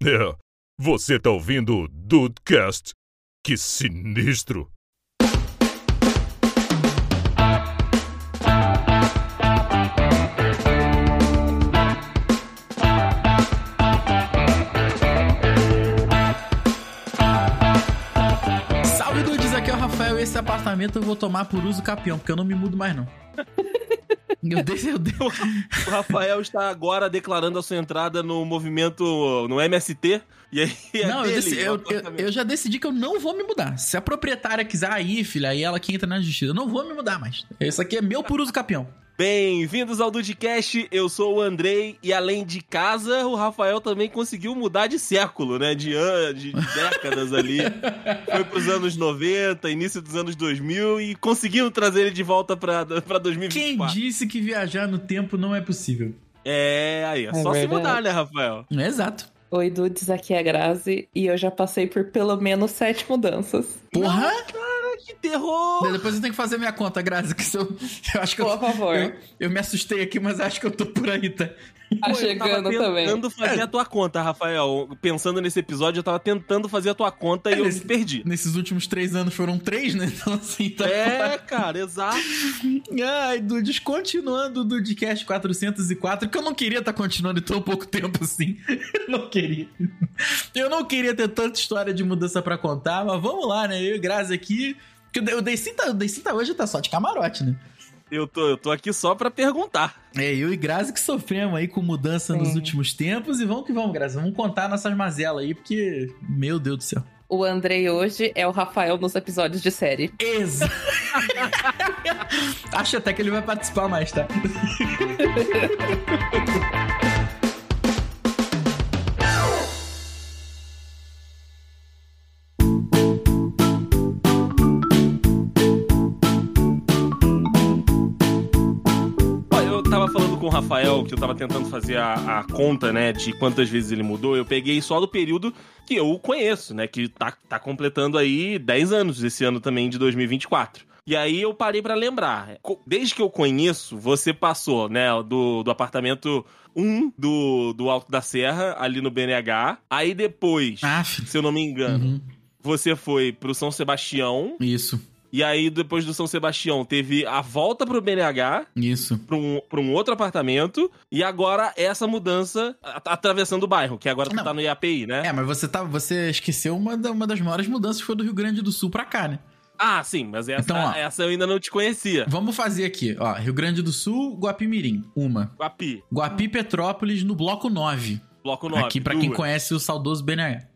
É, você tá ouvindo o Dudecast? Que sinistro! Salve dudes, aqui é o Rafael e esse apartamento eu vou tomar por uso capião, porque eu não me mudo mais não. Eu dei, eu dei. O Rafael está agora declarando a sua entrada no movimento, no MST. E aí é Não, eu, dele, deci- o eu- eu- eu já decidi que eu não vou me mudar. Se a proprietária quiser aí, filha, aí ela que entra na justiça. Eu não vou me mudar mais. Isso aqui é meu por uso capião. Bem-vindos ao Dudcast, eu sou o Andrei e além de casa, o Rafael também conseguiu mudar de século, né? De, an- de décadas ali. Foi pros anos 90, início dos anos 2000 e conseguiram trazer ele de volta pra, pra Quem 2024. disse que viajar no tempo não é possível? É, aí, é É só se verdade. mudar, né, Rafael? É exato. Oi, Dudes, aqui é a Grazi e eu já passei por pelo menos sete mudanças. Porra! Que terror! Depois eu tenho que fazer minha conta, Grazi, que eu, eu acho que eu, Por favor. eu, eu me assustei aqui, mas acho que eu tô por aí, tá? Tá Pô, eu chegando tava também. tentando fazer a tua conta, Rafael. Pensando nesse episódio, eu tava tentando fazer a tua conta e eu Nesse- me perdi. Nesses últimos três anos foram três, né? Então assim, tá. É, cara, exato. Ai, Dudes, continuando o Dudecast 404, que eu não queria estar continuando em tão pouco tempo assim. Eu não queria. Eu não queria ter tanta história de mudança pra contar, mas vamos lá, né? Eu e Grazi aqui. Porque o Deicin tá, tá hoje tá só de camarote, né? Eu tô, eu tô aqui só pra perguntar. É, eu e Grazi que sofremos aí com mudança nos Sim. últimos tempos. E vamos que vamos, Grazi. Vamos contar nossas mazelas aí, porque. Meu Deus do céu. O Andrei hoje é o Rafael nos episódios de série. Exa. Acho até que ele vai participar mais, tá? Rafael que eu tava tentando fazer a, a conta, né, de quantas vezes ele mudou. Eu peguei só do período que eu o conheço, né, que tá, tá completando aí 10 anos esse ano também de 2024. E aí eu parei pra lembrar. Desde que eu conheço, você passou, né, do, do apartamento 1 do, do Alto da Serra, ali no BNH. Aí depois, Ah, filho. se eu não me engano, Uhum. você foi pro São Sebastião. Isso, E aí, depois do São Sebastião, teve a volta pro BNH, isso. pra um, pra um outro apartamento, e agora essa mudança a- atravessando o bairro, que agora tu Não. tá no IAPI, né? É, mas você, tá, você esqueceu uma, da- uma das maiores mudanças que foi do Rio Grande do Sul pra cá, né? Ah, sim, mas essa, Então, ó. essa eu ainda não te conhecia. Vamos fazer aqui, ó. Rio Grande do Sul, Guapimirim, uma. Guapi, Guapi Petrópolis no bloco 9. bloco 9. aqui pra quem conhece o saudoso BNH.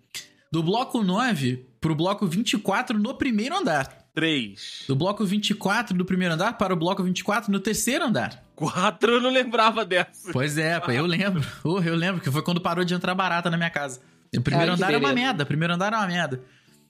Do bloco 9 pro bloco 24 no primeiro andar. Três. Do bloco 24 do primeiro andar para o bloco 24 no terceiro andar. Quatro, eu não lembrava dessa. Pois é, pô, eu lembro. Oh, eu lembro que foi quando parou de entrar barata na minha casa. O primeiro Ai, que andar é uma merda, o primeiro andar é uma merda.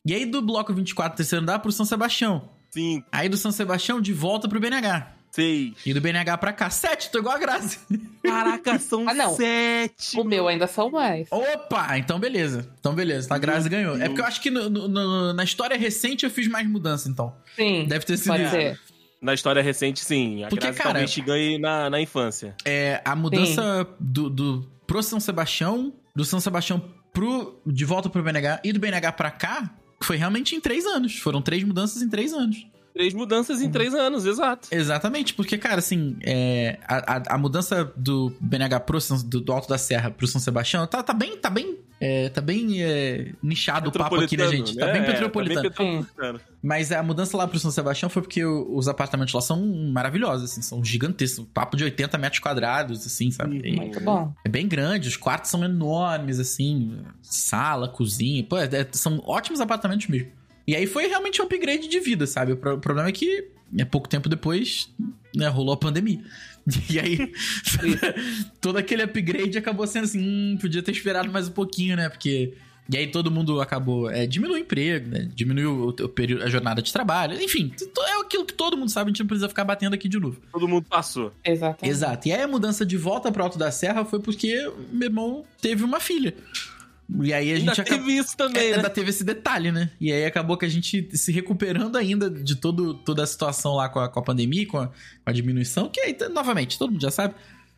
E aí do bloco 24, terceiro andar, pro São Sebastião. Cinco, Aí do São Sebastião de volta pro BNH. Seis. E do BNH pra cá. Sete, tô igual a Grazi. Caraca, são Ah, não. sete. O meu ainda são mais. Opa, então beleza. Então beleza, a Grazi ganhou. É porque eu acho que no- no- no- na história recente eu fiz mais mudança, então. Sim, Deve ter sido pode isso. ser. Na história recente, sim. A Porque, Grazi cara- talvez ganhe na, na infância. É, a mudança do, do pro São Sebastião, do São Sebastião pro, de volta pro BNH e do BNH pra cá, foi realmente em três anos. Foram três mudanças em três anos. Três mudanças Uhum. em três anos, exato. Exatamente, porque, cara, assim, é, a, a, a mudança do BNH pro São- do, do Alto da Serra pro São Sebastião tá, tá bem, tá bem, é, tá bem é, nichado o papo aqui, né, gente? Tá né? bem É, petropolitano. Tá bem petropolitano. Mas a mudança lá pro São Sebastião foi porque os apartamentos lá são maravilhosos, assim, são gigantescos, papo de 80 metros quadrados, assim, sabe? E- Muito bom. é bem grande, os quartos são enormes, assim, sala, cozinha, pô, é- é- são ótimos apartamentos mesmo. E aí foi realmente um upgrade de vida, sabe? O, pro- o problema é que é pouco tempo depois, né, rolou a pandemia. E aí, todo aquele upgrade acabou sendo assim, hum, podia ter esperado mais um pouquinho, né? Porque. E aí todo mundo acabou. É, diminuiu o emprego, né? Diminuiu o, o período, a jornada de trabalho. Enfim, é aquilo que todo mundo sabe, a gente não precisa ficar batendo aqui de novo. Todo mundo passou. Exatamente. Exato. E aí a mudança de volta pro Alto da Serra foi porque meu irmão teve uma filha. E aí a Ainda gente acabou. teve isso também, né? Ainda teve esse detalhe, né? E aí acabou que a gente se recuperando ainda de todo, toda a situação lá com a, com a pandemia, com a, com a diminuição, que aí, novamente, todo mundo já sabe.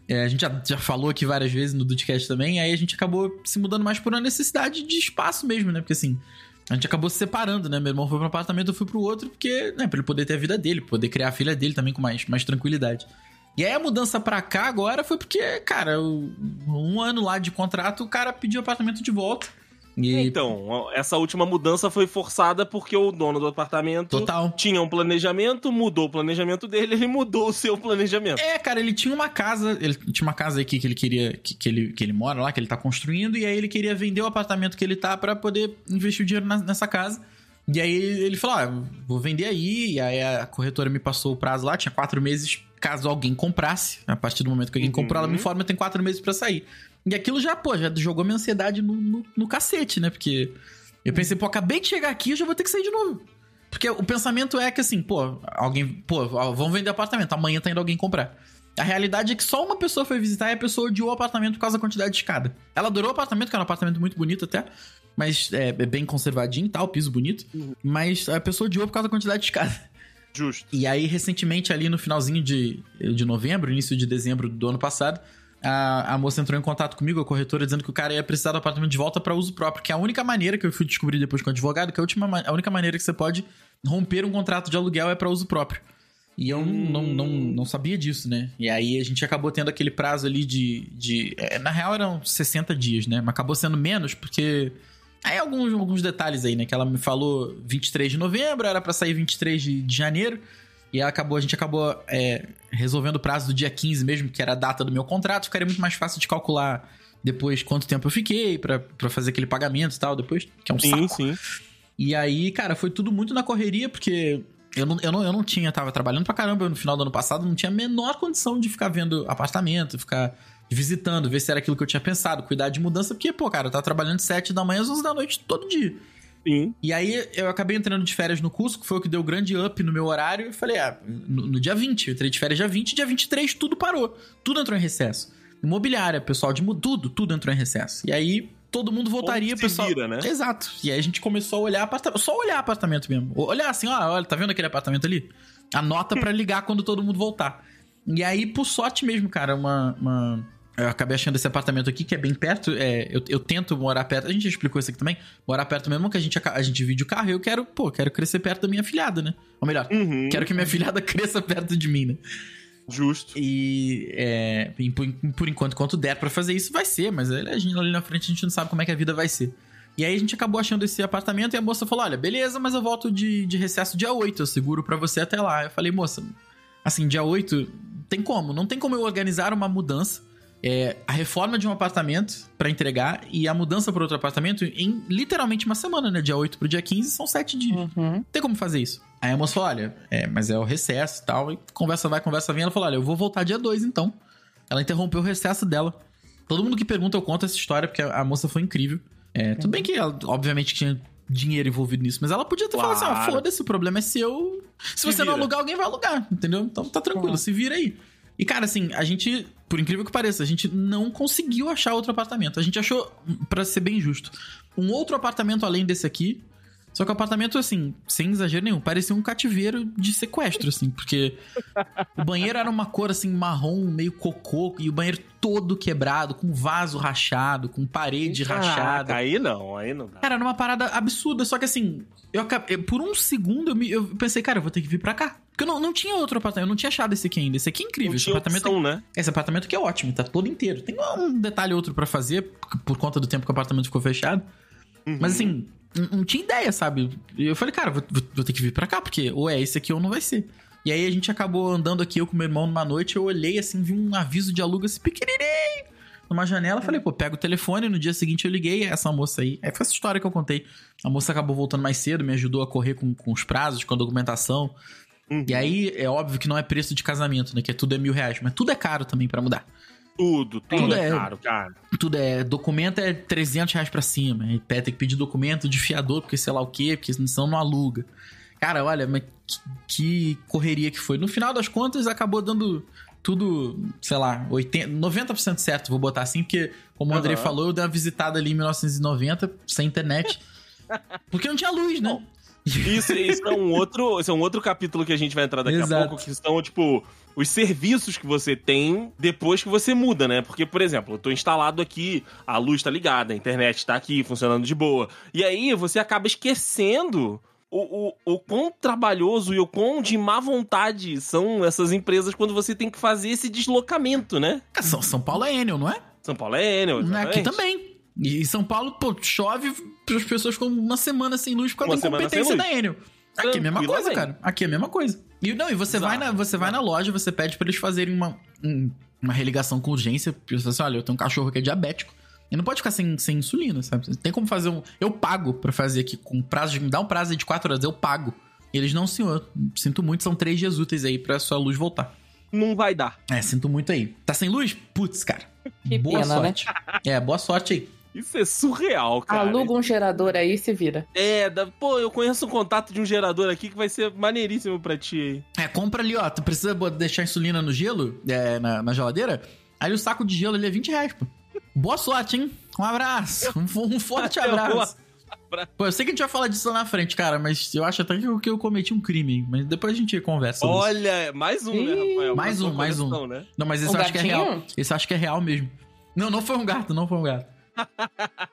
É, a gente já, já falou aqui várias vezes no Dudcast também, aí a gente acabou se mudando mais por uma necessidade de espaço mesmo, né? Porque assim, a gente acabou se separando, né? Meu irmão foi para um apartamento, eu fui pro outro, porque, né, pra ele poder ter a vida dele, poder criar a filha dele também com mais, mais tranquilidade. E aí a mudança pra cá agora foi porque, cara, um ano lá de contrato, o cara pediu o apartamento de volta. E... Então, essa última mudança foi forçada porque o dono do apartamento Total. tinha um planejamento, mudou o planejamento dele, ele mudou o seu planejamento. É, cara, ele tinha uma casa, ele tinha uma casa aqui que ele queria, que, que, ele, que ele mora lá, que ele tá construindo, e aí ele queria vender o apartamento que ele tá para poder investir o dinheiro na, nessa casa. E aí ele falou: ah, vou vender aí. E aí a corretora me passou o prazo lá, tinha quatro meses caso alguém comprasse. A partir do momento que alguém uhum. comprou, ela me informa, tem quatro meses para sair. E aquilo já, pô, já jogou minha ansiedade no, no, no cacete, né? Porque eu pensei, pô, acabei de chegar aqui, eu já vou ter que sair de novo. Porque o pensamento é que assim, pô, alguém, pô, vamos vender apartamento, amanhã tá indo alguém comprar. A realidade é que só uma pessoa foi visitar e a pessoa odiou o apartamento por causa da quantidade de escada. Ela adorou o apartamento, que era um apartamento muito bonito até, mas é, é bem conservadinho e tal, piso bonito. Uhum. Mas a pessoa odiou por causa da quantidade de escada. Justo. E aí, recentemente, ali no finalzinho de, de novembro, início de dezembro do ano passado, a, a moça entrou em contato comigo, a corretora, dizendo que o cara ia precisar do apartamento de volta para uso próprio, que é a única maneira que eu fui descobrir depois com o advogado, que a, última, a única maneira que você pode romper um contrato de aluguel é para uso próprio. E eu hum. não, não, não sabia disso, né? E aí a gente acabou tendo aquele prazo ali de. de é, na real eram 60 dias, né? Mas acabou sendo menos porque. Aí alguns, alguns detalhes aí, né? Que ela me falou 23 de novembro, era para sair 23 de, de janeiro. E acabou, a gente acabou é, resolvendo o prazo do dia 15 mesmo, que era a data do meu contrato. Ficaria muito mais fácil de calcular depois quanto tempo eu fiquei para fazer aquele pagamento e tal, depois, que é um sim, saco. Sim. E aí, cara, foi tudo muito na correria, porque eu não, eu não, eu não tinha, tava trabalhando pra caramba no final do ano passado, não tinha a menor condição de ficar vendo apartamento, ficar visitando, ver se era aquilo que eu tinha pensado, cuidar de mudança, porque, pô, cara, eu tava trabalhando de 7 da manhã às 11 da noite todo dia. Sim. E aí eu acabei entrando de férias no curso, que foi o que deu grande up no meu horário, e falei, ah, no, no dia 20, eu entrei de férias dia 20, dia 23 tudo parou. Tudo entrou em recesso. Imobiliária, pessoal de tudo, tudo entrou em recesso. E aí todo mundo voltaria, pessoal. Vira, né? Exato. E aí a gente começou a olhar apartamento, só olhar apartamento mesmo. Olhar assim, ó, olha, tá vendo aquele apartamento ali? Anota para ligar quando todo mundo voltar. E aí, por sorte mesmo, cara, uma, uma eu acabei achando esse apartamento aqui, que é bem perto. É, eu, eu tento morar perto. A gente explicou isso aqui também. Morar perto mesmo que a gente, a, gente divide o carro. Eu quero, pô, quero crescer perto da minha filhada, né? Ou melhor, uhum. quero que minha filhada cresça perto de mim, né? Justo. E é, por, por enquanto, enquanto der para fazer isso, vai ser. Mas a gente, ali na frente a gente não sabe como é que a vida vai ser. E aí a gente acabou achando esse apartamento e a moça falou: Olha, beleza, mas eu volto de, de recesso dia 8. Eu seguro para você até lá. Eu falei, moça, assim, dia 8, tem como? Não tem como eu organizar uma mudança é, a reforma de um apartamento para entregar e a mudança para outro apartamento em literalmente uma semana, né? Dia 8 pro dia 15 são 7 dias. Uhum. Tem como fazer isso. Aí a moça falou: olha, é, mas é o recesso e tal. E conversa vai, conversa vem. Ela falou: olha, eu vou voltar dia 2 então. Ela interrompeu o recesso dela. Todo mundo que pergunta, eu conto essa história, porque a moça foi incrível. É, tudo bem que ela, obviamente, tinha dinheiro envolvido nisso, mas ela podia ter claro. falado assim: ah, foda-se, o problema é seu. Se, se você vira. não alugar, alguém vai alugar, entendeu? Então tá tranquilo, uhum. se vira aí. E, cara, assim, a gente, por incrível que pareça, a gente não conseguiu achar outro apartamento. A gente achou, para ser bem justo, um outro apartamento além desse aqui. Só que o apartamento, assim, sem exagero nenhum, parecia um cativeiro de sequestro, assim, porque o banheiro era uma cor, assim, marrom, meio cocô, e o banheiro todo quebrado, com vaso rachado, com parede ah, rachada. Aí não, aí não dá. Cara, era uma parada absurda, só que assim, eu, por um segundo eu, me, eu pensei, cara, eu vou ter que vir pra cá. Porque eu não, não tinha outro apartamento, eu não tinha achado esse aqui ainda. Esse aqui é incrível. Não esse apartamento opção, é, né? Esse apartamento aqui é ótimo, tá todo inteiro. Tem um detalhe outro para fazer, por conta do tempo que o apartamento ficou fechado. Uhum. Mas assim, não, tinha ideia, sabe? E eu falei, cara, vou, vou, ter que vir pra cá, porque ou é esse aqui ou não vai ser. E aí a gente acabou andando aqui, eu com meu irmão, numa noite, eu olhei assim, vi um aviso de aluga esse pequenininho numa janela, falei, pô, pega o telefone, no dia seguinte eu liguei, essa moça aí. Aí foi essa história que eu contei. A moça acabou voltando mais cedo, me ajudou a correr com, com os prazos, com a documentação. Uhum. E aí é óbvio que não é preço de casamento, né? Que é tudo é mil reais, mas tudo é caro também para mudar. Tudo, tudo, tudo é, é, caro, cara. Tudo é. Documento é 300 reais pra cima. Aí tem que pedir documento de fiador, porque sei lá o quê, porque senão não aluga. Cara, olha, mas que, que correria que foi. No final das contas, acabou dando tudo, sei lá, 80, 90% certo, vou botar assim, porque, como o André falou, eu dei uma visitada ali em 1990, sem internet. Porque não tinha luz, né? Isso, isso é um outro, isso é um outro capítulo que a gente vai entrar daqui Exato. a pouco, que são, tipo, os serviços que você tem depois que você muda, né? Porque, por exemplo, eu tô instalado aqui, a luz tá ligada, a internet tá aqui, funcionando de boa. E aí você acaba esquecendo o, o, o quão trabalhoso e o quão de má vontade são essas empresas quando você tem que fazer esse deslocamento, né? Ah, São, São Paulo é Enel, não é? São Paulo é Enel, Aqui exatamente. também. E em São Paulo, pô, chove, as pessoas ficam uma semana sem luz por causa Uma da incompetência da Enel. Aqui é a mesma coisa, cara. Aqui é a mesma coisa. E não, e você vai na, você vai na loja, você pede pra eles fazerem uma, um- uma religação com urgência. Porque você fala assim, olha, eu tenho um cachorro que é diabético. E não pode ficar sem, sem insulina, sabe? Tem como fazer um. Eu pago pra fazer aqui com prazo de. Me dá um prazo aí de 4 horas, eu pago. E eles, não, senhor. Sinto muito, são três dias úteis aí pra sua luz voltar. Não vai dar. É, sinto muito aí. Tá sem luz? Putz, cara. Que boa pena, né? sorte. É, boa sorte aí. Isso é surreal, cara. Aluga um gerador aí e se vira. É, da- pô, eu conheço um contato de um gerador aqui que vai ser maneiríssimo pra ti aí. É, compra ali, ó. Tu precisa deixar insulina no gelo, é, na, na geladeira. Aí o saco de gelo ali é 20 reais, pô. Boa sorte, hein? Um abraço. Um, um forte Boa abraço. Pô, eu sei que a gente vai falar disso lá na frente, cara, mas eu acho até que eu, que eu cometi um crime. Mas depois a gente conversa. Olha, mais um, né, Rafael? mais um, mais um. Né? Não, mas esse Um eu acho que é real. Esse eu acho que é real mesmo. Não, não foi um gato, não foi um gato.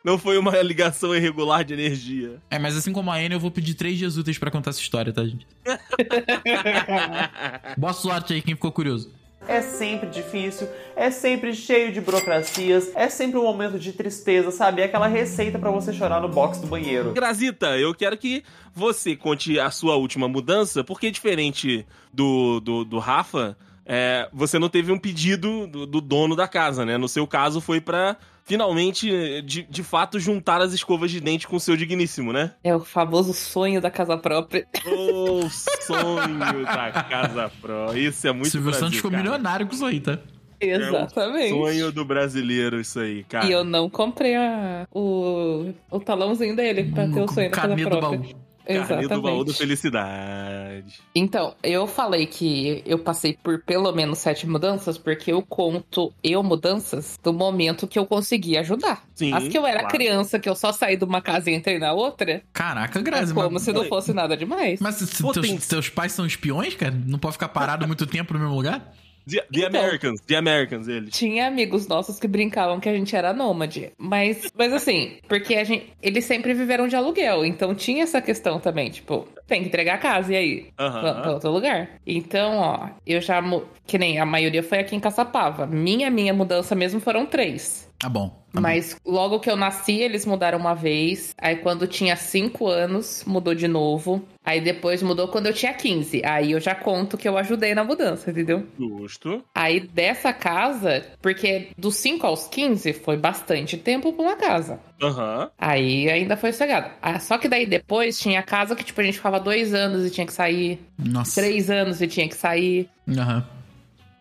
Não foi uma ligação irregular de energia. É, mas assim como a Anne, eu vou pedir três dias úteis pra contar essa história, tá, gente? Boa sorte aí, quem ficou curioso. É sempre difícil, é sempre cheio de burocracias, é sempre um momento de tristeza, sabe? É aquela receita pra você chorar no box do banheiro. Grazita, eu quero que você conte a sua última mudança, porque diferente do, do, do Rafa, é, você não teve um pedido do, do dono da casa, né? No seu caso, foi pra finalmente, de, de fato, juntar as escovas de dente com o seu digníssimo, né? É o famoso sonho da casa própria. O sonho da Casa Pro. Isso é muito Silvio Santos ficou milionário com isso aí, tá? Exatamente. Sonho do brasileiro, isso aí, cara. E eu não comprei a- o, o talãozinho dele pra ter o sonho da casa Carnê do própria. baú. Carnê do baú da Exatamente. felicidade. Então, eu falei que eu passei por pelo menos sete mudanças, porque eu conto eu mudanças do momento que eu consegui ajudar. Sim, As que eu era claro. criança, que eu só saí de uma casa e entrei na outra, Caraca, é Grazi, como mas... se não fosse nada demais. Mas se- Pô, teus, tem- teus pais são espiões, cara? Não pode ficar parado muito tempo no mesmo lugar? The, the Então. Americans, The Americans, eles. Tinha amigos nossos que brincavam que a gente era nômade. Mas, mas assim, porque a gente, eles sempre viveram de aluguel. Então tinha essa questão também, tipo, tem que entregar a casa, e aí? Aham. Vamos pra outro lugar. Então, ó, eu já. Que nem a maioria foi aqui em Caçapava. Minha, minha mudança mesmo foram três. Tá bom. tá bom. Mas logo que eu nasci, eles mudaram uma vez. Aí quando tinha 5 anos, mudou de novo. Aí depois mudou quando eu tinha 15. Aí eu já conto que eu ajudei na mudança, entendeu? Justo. Aí dessa casa, porque dos 5 aos 15 foi bastante tempo pra uma casa. Aham. Aí ainda foi sossegado. Ah, só que daí depois tinha casa que, tipo, a gente ficava dois anos e tinha que sair, Nossa. três anos e tinha que sair. Aham.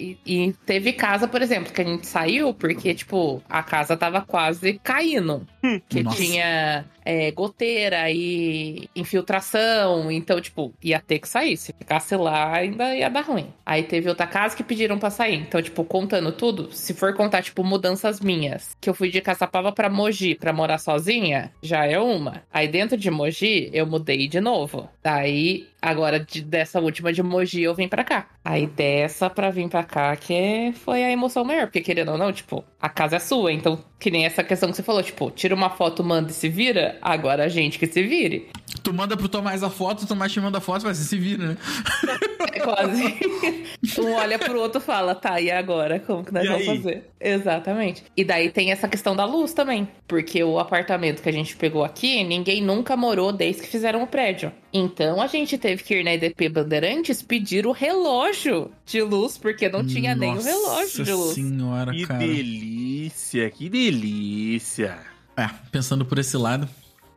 E, e teve casa, por exemplo, que a gente saiu porque, tipo, a casa tava quase caindo. Que Nossa. tinha é, goteira e infiltração. Então, tipo, ia ter que sair. Se ficasse lá, ainda ia dar ruim. Aí teve outra casa que pediram pra sair. Então, tipo, contando tudo, se for contar, tipo, mudanças minhas, que eu fui de Caçapava pra Mogi pra morar sozinha, já é uma. Aí dentro de Mogi, eu mudei de novo. Daí, agora, de- dessa última de Mogi, eu vim pra cá. Aí dessa pra vir pra cá, que foi a emoção maior. Porque querendo ou não, tipo, a casa é sua. Então, que nem essa questão que você falou, tipo, tira uma foto, manda e se vira. Agora a gente que se vire. Tu manda pro Tomás a foto, o Tomás te manda a foto, vai se vira, né? É quase. um olha pro outro e fala, tá, e agora? Como que nós E vamos aí? fazer? Exatamente. E daí tem essa questão da luz também. Porque o apartamento que a gente pegou aqui, ninguém nunca morou desde que fizeram o prédio. Então a gente teve que ir na EDP Bandeirantes pedir o relógio de luz, porque não tinha nem o relógio de luz. senhora, Que cara. delícia, que delícia. É, pensando por esse lado.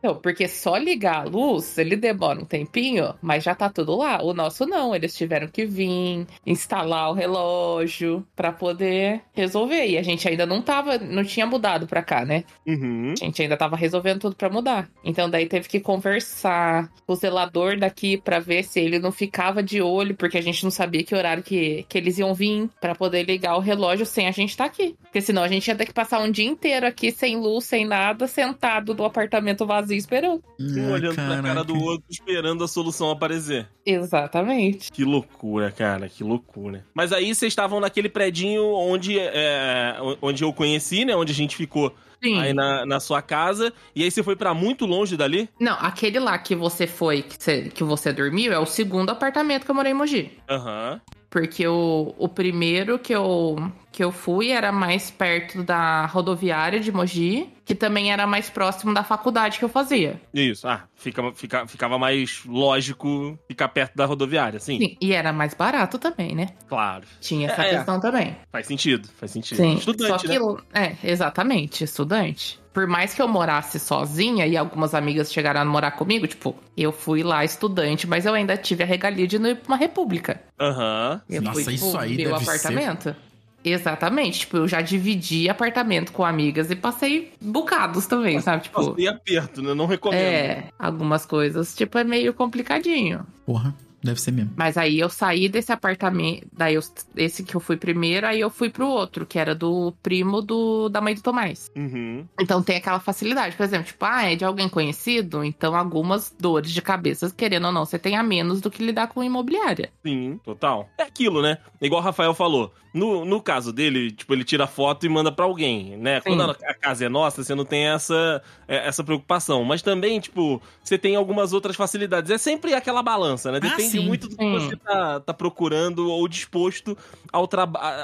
Então, porque só ligar a luz, ele demora um tempinho, mas já tá tudo lá. O nosso não, eles tiveram que vir, instalar o relógio pra poder resolver. E a gente ainda não tava, não tinha mudado pra cá, né? Uhum. A gente ainda tava resolvendo tudo pra mudar. Então daí teve que conversar com o zelador daqui pra ver se ele não ficava de olho, porque a gente não sabia que horário que, que eles iam vir pra poder ligar o relógio sem a gente estar aqui. Porque senão a gente ia ter que passar um dia inteiro aqui sem luz, sem nada, sentado no apartamento vazio sozinho esperando. Um olhando pra cara do outro, esperando a solução aparecer. Exatamente. Que loucura, cara, que loucura. Mas aí vocês estavam naquele predinho onde, é, onde eu conheci, né? Onde a gente ficou Sim. aí na, na sua casa. E aí você foi pra muito longe dali? Não, aquele lá que você foi, que você, que você dormiu, é o segundo apartamento que eu morei em Mogi. Aham. Porque o, o primeiro que eu, que eu fui era mais perto da rodoviária de Mogi, que também era mais próximo da faculdade que eu fazia. Isso. Ah, fica, fica, ficava mais lógico ficar perto da rodoviária, sim. Sim, e era mais barato também, né? Claro. Tinha essa É, é. questão também. Faz sentido, faz sentido. Sim, Estudante, só né? que, é, exatamente, estudante. Por mais que eu morasse sozinha e algumas amigas chegaram a morar comigo, tipo, eu fui lá estudante, mas eu ainda tive a regalia de não ir pra uma república. Aham. Eu Nossa, fui, tipo, isso aí meu deve ser- apartamento. Exatamente, tipo, eu já dividi apartamento com amigas e passei bocados também, sabe? Tipo, Passei aperto, né? Não recomendo. é, algumas coisas, tipo, é meio complicadinho. Porra, deve ser mesmo. Mas aí eu saí desse apartamento, daí eu, esse que eu fui primeiro, aí eu fui pro outro, que era do primo do, da mãe do Tomás. Uhum. Então tem aquela facilidade, por exemplo, tipo, ah, é de alguém conhecido, então algumas dores de cabeça, querendo ou não, você tem a menos do que lidar com imobiliária. Sim, total. É aquilo, né? Igual o Rafael falou. No, no caso dele, tipo, ele tira foto e manda pra alguém, né? Quando a, casa é nossa, você não tem essa, é, essa preocupação. Mas também, tipo, você tem algumas outras facilidades. É sempre aquela balança, né? Depende sim. muito do que Sim. você tá, tá procurando ou disposto ao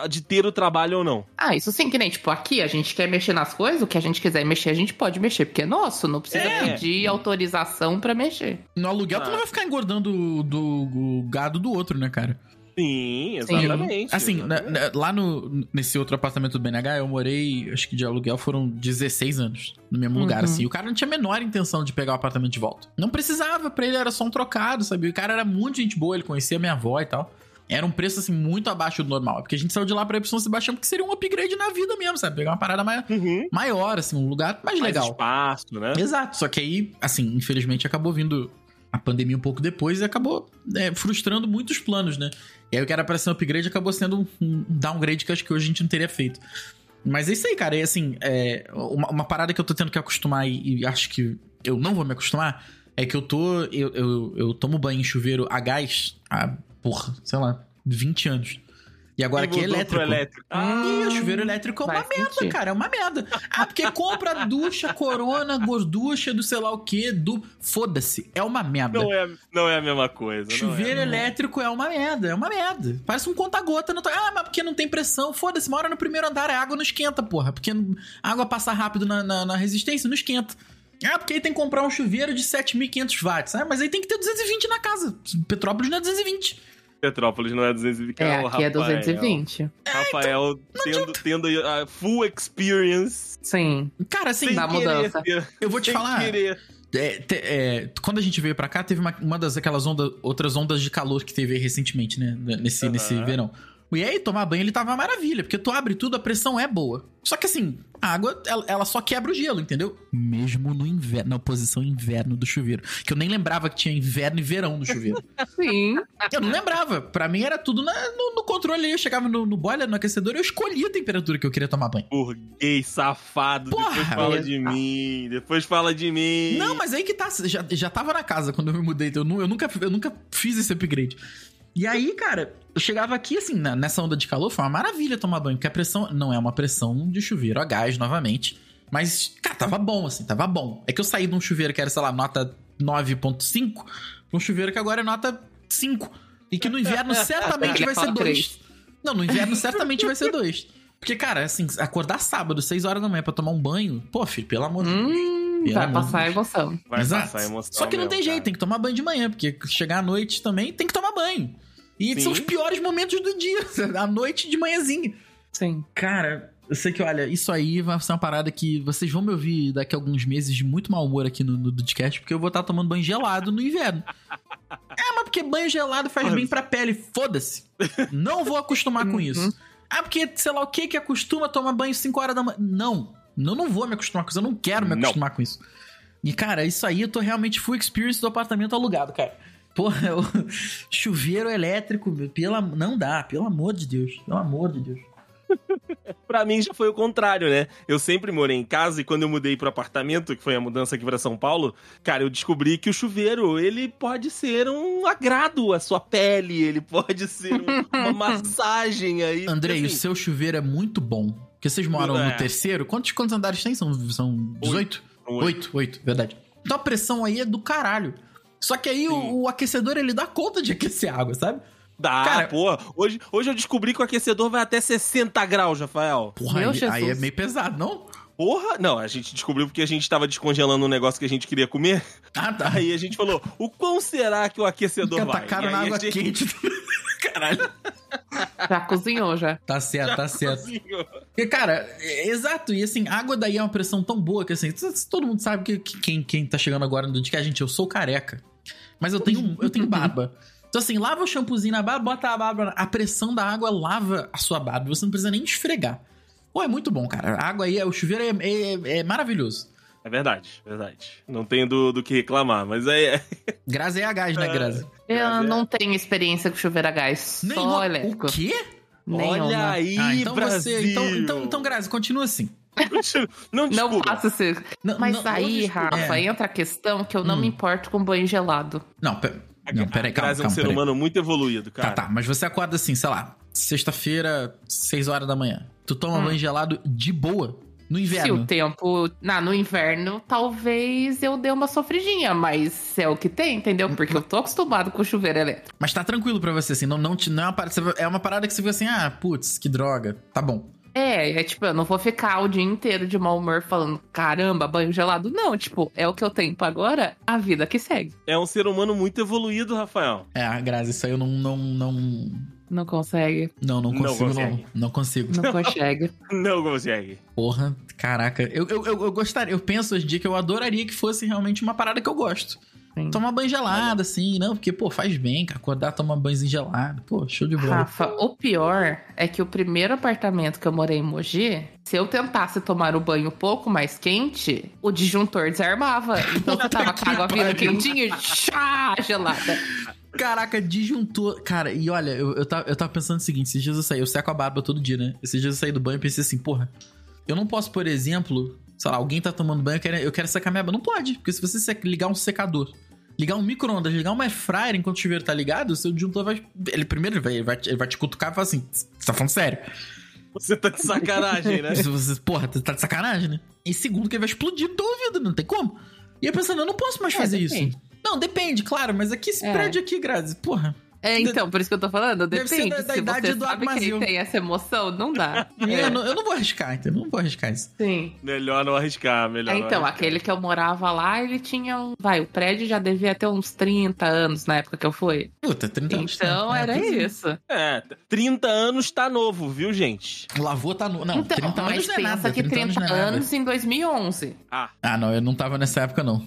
de ter o trabalho ou não. Ah, isso sim, que nem, tipo, aqui a gente quer mexer nas coisas, o que a gente quiser mexer, a gente pode mexer, porque é nosso, não precisa É. pedir autorização pra mexer. No aluguel, tu Ah. não vai ficar engordando do, do gado do outro, né, cara? Sim, exatamente. Assim, na- exatamente. na- lá no, nesse outro apartamento do BNH, eu morei, acho que de aluguel foram 16 anos no mesmo Uhum. lugar, assim. E o cara não tinha a menor intenção de pegar o apartamento de volta. Não precisava, pra ele era só um trocado, sabe? O cara era muito gente boa, ele conhecia minha avó e tal. Era um preço, assim, muito abaixo do normal. Porque a gente saiu de lá pra ir pro São Sebastião porque seria um upgrade na vida mesmo, sabe? Pegar uma parada mai- Uhum. maior, assim, um lugar mais Mais legal. espaço, né? Exato, só que aí, assim, infelizmente acabou vindo a pandemia um pouco depois e acabou é, frustrando muitos planos, né? E aí o que era pra ser um upgrade acabou sendo um, downgrade que acho que hoje a gente não teria feito. Mas é isso aí, cara. E assim, é, uma, uma parada que eu tô tendo que acostumar e, e acho que eu não vou me acostumar é que eu tô. Eu, eu, eu tomo banho em chuveiro a gás há, porra, sei lá, 20 anos. E agora E aqui é elétrico. elétrico. Ah, E o chuveiro elétrico é uma merda, sentido. cara. É uma merda. Ah, porque compra ducha, corona, gorducha do sei lá o que, do. Foda-se. É uma merda. não, é, não é a mesma coisa. não é. Chuveiro elétrico é uma merda, é uma merda. Parece um conta-gota. Não tá... Ah, mas porque não tem pressão. Foda-se, mora no primeiro andar, a água não esquenta, porra. Porque a água passa rápido na, na, na resistência, não esquenta. Ah, porque aí tem que comprar um chuveiro de 7.500 watts. Ah, mas aí tem que ter 220 na casa. Petrópolis não é 220. Petrópolis não é 220. É, o aqui é Rafael. 220. Rafael tendo, tendo a full experience. Sim. Cara, assim, querer mudança. ter- eu vou te sem falar. querer. É, te- é, quando a gente veio pra cá, teve uma, uma das aquelas ondas, outras ondas de calor que teve aí recentemente, né? Nesse, Aham. nesse verão. E aí, tomar banho, ele tava uma maravilha, porque tu abre tudo, a pressão é boa. Só que assim, a água, ela, ela só quebra o gelo, entendeu? Mesmo no inverno, na posição inverno do chuveiro. Que eu nem lembrava que tinha inverno e verão no chuveiro. Sim. eu não lembrava. Pra mim era tudo na- no, no controle. Eu chegava no, no boiler, no aquecedor, eu escolhia a temperatura que eu queria tomar banho. Burguês safado. Porra! depois fala É. de mim. Depois fala de mim. Não, mas aí que tá. Já, já tava na casa quando eu me mudei. então Eu, eu nunca, eu nunca fiz esse upgrade. E aí, cara, eu chegava aqui, assim, na- nessa onda de calor, foi uma maravilha tomar banho, porque a pressão não é uma pressão de chuveiro a gás, novamente. Mas, cara, tava bom, assim, tava bom. É que eu saí de um chuveiro que era, sei lá, nota 9.5, pra um chuveiro que agora é nota 5. E que no inverno certamente vai ser 2. Não, no inverno certamente vai ser 2. Porque, cara, assim, acordar sábado, 6 horas da manhã pra tomar um banho, pô, filho, pelo amor de Deus. Pelo vai passar a Deus. emoção. Vai Exato. passar a emoção. Só que não mesmo, tem jeito, cara. tem que tomar banho de manhã, porque chegar à noite também tem que tomar banho. E Sim. são os piores momentos do dia, à noite de manhãzinha. Sim. Cara, eu sei que, olha, isso aí vai ser uma parada que vocês vão me ouvir daqui a alguns meses de muito mau humor aqui no, no podcast, porque eu vou estar tomando banho gelado no inverno. É, mas porque banho gelado faz bem pra pele, foda-se. Não vou acostumar com isso. Ah, porque sei lá o que que acostuma a tomar banho 5 horas da manhã. Não, eu não vou me acostumar com isso, eu não quero me Não. acostumar com isso. E, cara, isso aí eu tô realmente full experience do apartamento alugado, cara. Porra, o chuveiro elétrico, pela, não dá, pelo amor de Deus. Pelo amor de Deus. Pra mim já foi o contrário, né? Eu sempre morei em casa e quando eu mudei pro apartamento, que foi a mudança aqui pra São Paulo, cara, eu descobri que o chuveiro, ele pode ser um agrado à sua pele, ele pode ser um- uma massagem aí. Andrei, o assim, seu chuveiro é muito bom. Porque vocês moram É. no terceiro? Quantos, quantos andares tem? São, são 18? Oito. Oito, oito, verdade. Então a pressão aí é do caralho. Só que aí o, o aquecedor, ele dá conta de aquecer água, sabe? Dá, Cara- pô. Hoje, hoje eu descobri que o aquecedor vai até 60 graus, Rafael. Porra, Meu aí, aí é meio pesado, não? Porra! Não, a gente descobriu porque a gente tava descongelando um negócio que a gente queria comer. Ah, tá. Aí a gente falou, o quão será que o aquecedor Fica vai? tacaram E na água gente quente. Caralho. Já cozinhou, já. Tá certo, tá certo. cozinhou. Porque, cara, é- exato. E assim, a água daí é uma pressão tão boa que assim, todo mundo sabe que, que quem, quem tá chegando agora no que a gente, eu sou careca. Mas eu tenho, eu tenho barba. Então, assim, lava o shampoozinho na barba, bota a barba. A pressão da água lava a sua barba. Você não precisa nem esfregar. Pô, é muito bom, cara. A água aí, o chuveiro é, é- é maravilhoso. É verdade, verdade. Não tenho do, do que reclamar, mas é. Grazi é a gás, né, Grazi? Eu Grazi, é. não tenho experiência com chuveiro a gás. Só Nenhuma- elétrico. O quê? Nenhuma. Olha aí, Ah, então Brasil. você. Então, então, então, Grazi, continua assim. Não Não desculpa. faça isso. Não, Mas não- aí. Rafa, É. entra a questão que eu não Hum. me importo com banho gelado. Não, pe... não peraí, calma, Grazi é um calma, ser peraí. humano muito evoluído, cara. Tá, tá, mas você acorda assim, sei lá, sexta-feira, 6 horas da manhã. Tu toma Hum. banho gelado de boa, no Se o inverno. tempo. Na, no inverno, talvez eu dê uma sofridinha, mas é o que tem, entendeu? Porque eu tô acostumado com chuveiro elétrico. Mas tá tranquilo pra você, assim, não, não, não é, uma parada, é uma parada que você fica assim, ah, putz, que droga, tá bom. É, é tipo, eu não vou ficar o dia inteiro de mau humor falando, caramba, banho gelado. Não, tipo, é o que eu tenho agora, a vida que segue. É um ser humano muito evoluído, Rafael. É, Grazi, isso aí eu não, não, não, Não consegue, não, não Não consigo, não, consegue. não consigo. não consegue. Não consegue. Porra, caraca, eu, eu, eu, eu gostaria, eu penso hoje em dia que eu adoraria que fosse realmente uma parada que eu gosto. Sim. Tomar banho gelado, assim, não, porque, pô, faz bem, cara, acordar, tomar banhozinho gelado, pô, show de bola. Rafa, o pior é que o primeiro apartamento que eu morei em Mogi, se eu tentasse tomar o banho um pouco mais quente, o disjuntor desarmava. Então você tava com a água vindo quentinha e chá, gelada. Caraca, disjuntor. Cara, e olha, eu, eu, tava, eu tava pensando o seguinte: esses dias eu saí, eu seco a barba todo dia, né? Esses dias eu saí do banho e pensei assim, porra, eu não posso, por exemplo, sei lá, alguém tá tomando banho, eu quero, eu quero secar minha barba. Não pode, porque se você ligar um secador, ligar um micro-ondas, ligar uma air fryer enquanto o chuveiro tá ligado, o seu disjuntor vai. Ele primeiro vai, ele vai, te- ele vai te cutucar e falar assim: você tá falando sério? Você tá de sacanagem, né? Você, porra, tu tá de sacanagem, né? E segundo, que ele vai explodir no teu ouvido, não tem como. E eu pensando, eu não posso mais É, fazer depende. isso. Não, depende, claro, mas aqui esse É. prédio aqui, Grazi, porra. É, então, por isso que eu tô falando, Deve ser depende. da- da Se idade você do sabe Armazil. quem tem essa emoção, não dá. É, Eu, não, eu não vou arriscar, entendeu? Eu não vou arriscar isso. Sim. Melhor não arriscar, melhor É, então, arriscar. aquele que eu morava lá, ele tinha um. Vai, o prédio já devia ter uns 30 anos na época que eu fui. Puta, 30 anos. Então né? era É, isso. É, 30 anos tá novo, viu, gente? Lavou tá no. Não, então, 30 mas anos não é pensa nada. que 30 não é nada. anos em 2011. Ah, Ah, não, eu não tava nessa época, não.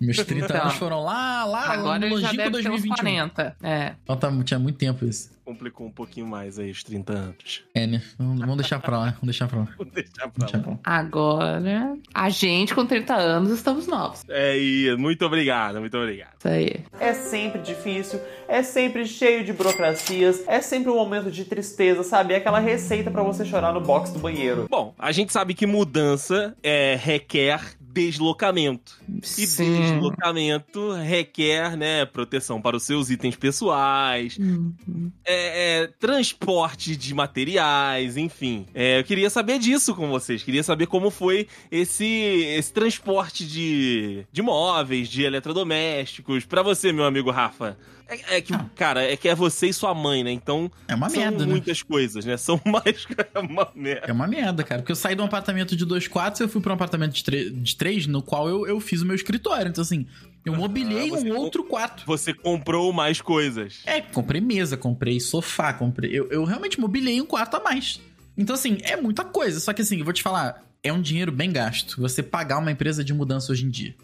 Meus 30 Então. anos foram lá, lá, Agora no longínquo deve ter uns 2021. 40. É. Então tá, tinha muito tempo isso. complicou um pouquinho mais aí os 30 anos. É, né? Vamos, vamos deixar pra lá, vamos deixar pra lá. Vou deixar pra Vamos deixar lá. pra lá. Agora, a gente com 30 anos estamos novos. É isso, muito obrigado, muito obrigado. Isso aí. É sempre difícil, é sempre cheio de burocracias, é sempre um momento de tristeza, sabe? É aquela receita pra você chorar no box do banheiro. Bom, a gente sabe que mudança é, requer deslocamento. E Sim. deslocamento requer, né, proteção para os seus itens pessoais, Uhum. é, é, transporte de materiais, enfim. É, eu queria saber disso com vocês. Queria saber como foi esse, esse transporte de, de móveis, de eletrodomésticos. Pra você, meu amigo Rafa. É, é que, Ah. cara, é que é você e sua mãe, né? Então, É uma são merda, né? muitas coisas, né? São mais. É uma merda. É uma merda, cara. Porque eu saí de um apartamento de dois quartos e eu fui pra um apartamento de, de três, no qual eu, eu fiz o meu escritório. Então, assim, eu mobilei você um outro quarto. Você comprou mais coisas. É, comprei mesa, comprei sofá, comprei. Eu, eu realmente mobilei um quarto a mais. Então, assim, é muita coisa. Só que, assim, eu vou te falar, é um dinheiro bem gasto você pagar uma empresa de mudança hoje em dia.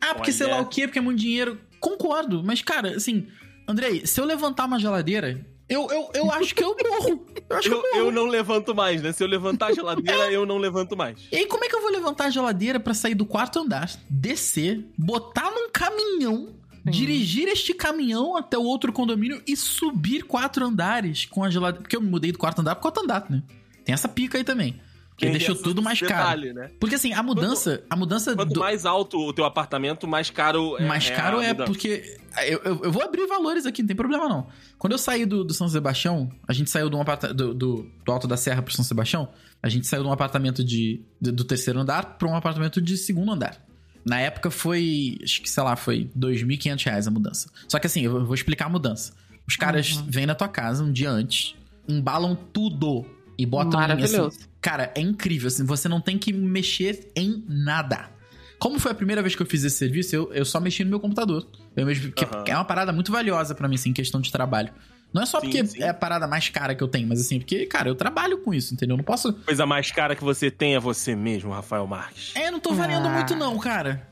Ah, porque Olha. sei lá o quê, porque é muito dinheiro. Concordo, mas, cara, assim, Andrei, se eu levantar uma geladeira, eu, eu, eu acho que eu morro. Eu acho que eu Eu, morro. eu não levanto mais, né? Se eu levantar a geladeira, eu não levanto mais. E aí, como é que eu vou levantar a geladeira pra sair do quarto andar, descer, botar num caminhão, dirigir este caminhão até o outro condomínio e subir quatro andares com a geladeira? Porque eu me mudei do quarto andar pro quarto andar, né? Tem essa pica aí também. Ele deixou esse tudo mais caro. detalhe, Né? Porque assim, a mudança. a mudança Quanto do- mais alto o teu apartamento, mais caro é. mais é caro a é mudança. porque. Eu, eu, eu vou abrir valores aqui, não tem problema não. Quando eu saí do, do São Sebastião, a gente saiu de um aparta- do, do, do Alto da Serra pro São Sebastião, a gente saiu de um apartamento de, de- do terceiro andar pra um apartamento de segundo andar. Na época foi, acho que sei lá, foi 2.500 reais a mudança. Só que assim, eu vou explicar a mudança. Os caras vêm na tua casa um dia antes, embalam tudo e botam em, assim, Maravilhoso. Cara, é incrível, assim, você não tem que mexer em nada. Como foi a primeira vez que eu fiz esse serviço, eu, eu só mexi no meu computador. Eu mesmo, que Aham. é uma parada muito valiosa pra mim, assim, em questão de trabalho. Não é só Sim, porque sim. é a parada mais cara que eu tenho, mas assim, porque, cara, eu trabalho com isso, entendeu? Eu não posso. Coisa mais cara que você tem é você mesmo, Rafael Marques. É, eu não tô variando Ah. muito, não, cara.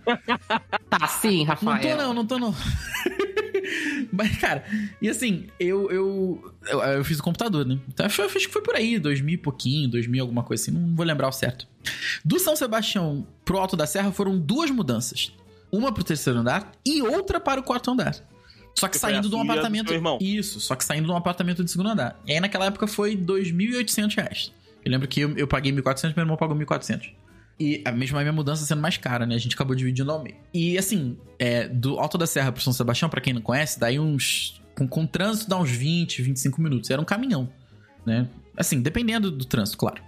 Tá sim, Não Rafael. tô, não, não tô, não. Mas, cara, e assim, eu, eu, eu, eu fiz o computador, né? Então, eu acho que foi por aí, 2000 e pouquinho, 2000, alguma coisa assim, não vou lembrar o certo. Do São Sebastião pro Alto da Serra foram duas mudanças. Uma pro terceiro andar e outra para o quarto andar. Só que Que saindo de um apartamento. Isso, só que saindo de um apartamento de segundo andar. E aí naquela época foi 2.800 reais. Eu lembro que eu, eu paguei 1.400, meu irmão pagou 1.400. E a mesma minha mudança sendo mais cara, né? A gente acabou dividindo ao meio. E assim, é, do Alto da Serra pro São Sebastião, pra quem não conhece, daí uns. Com, com trânsito dá uns 20, 25 minutos. Era um caminhão, né? Assim, dependendo do trânsito, claro.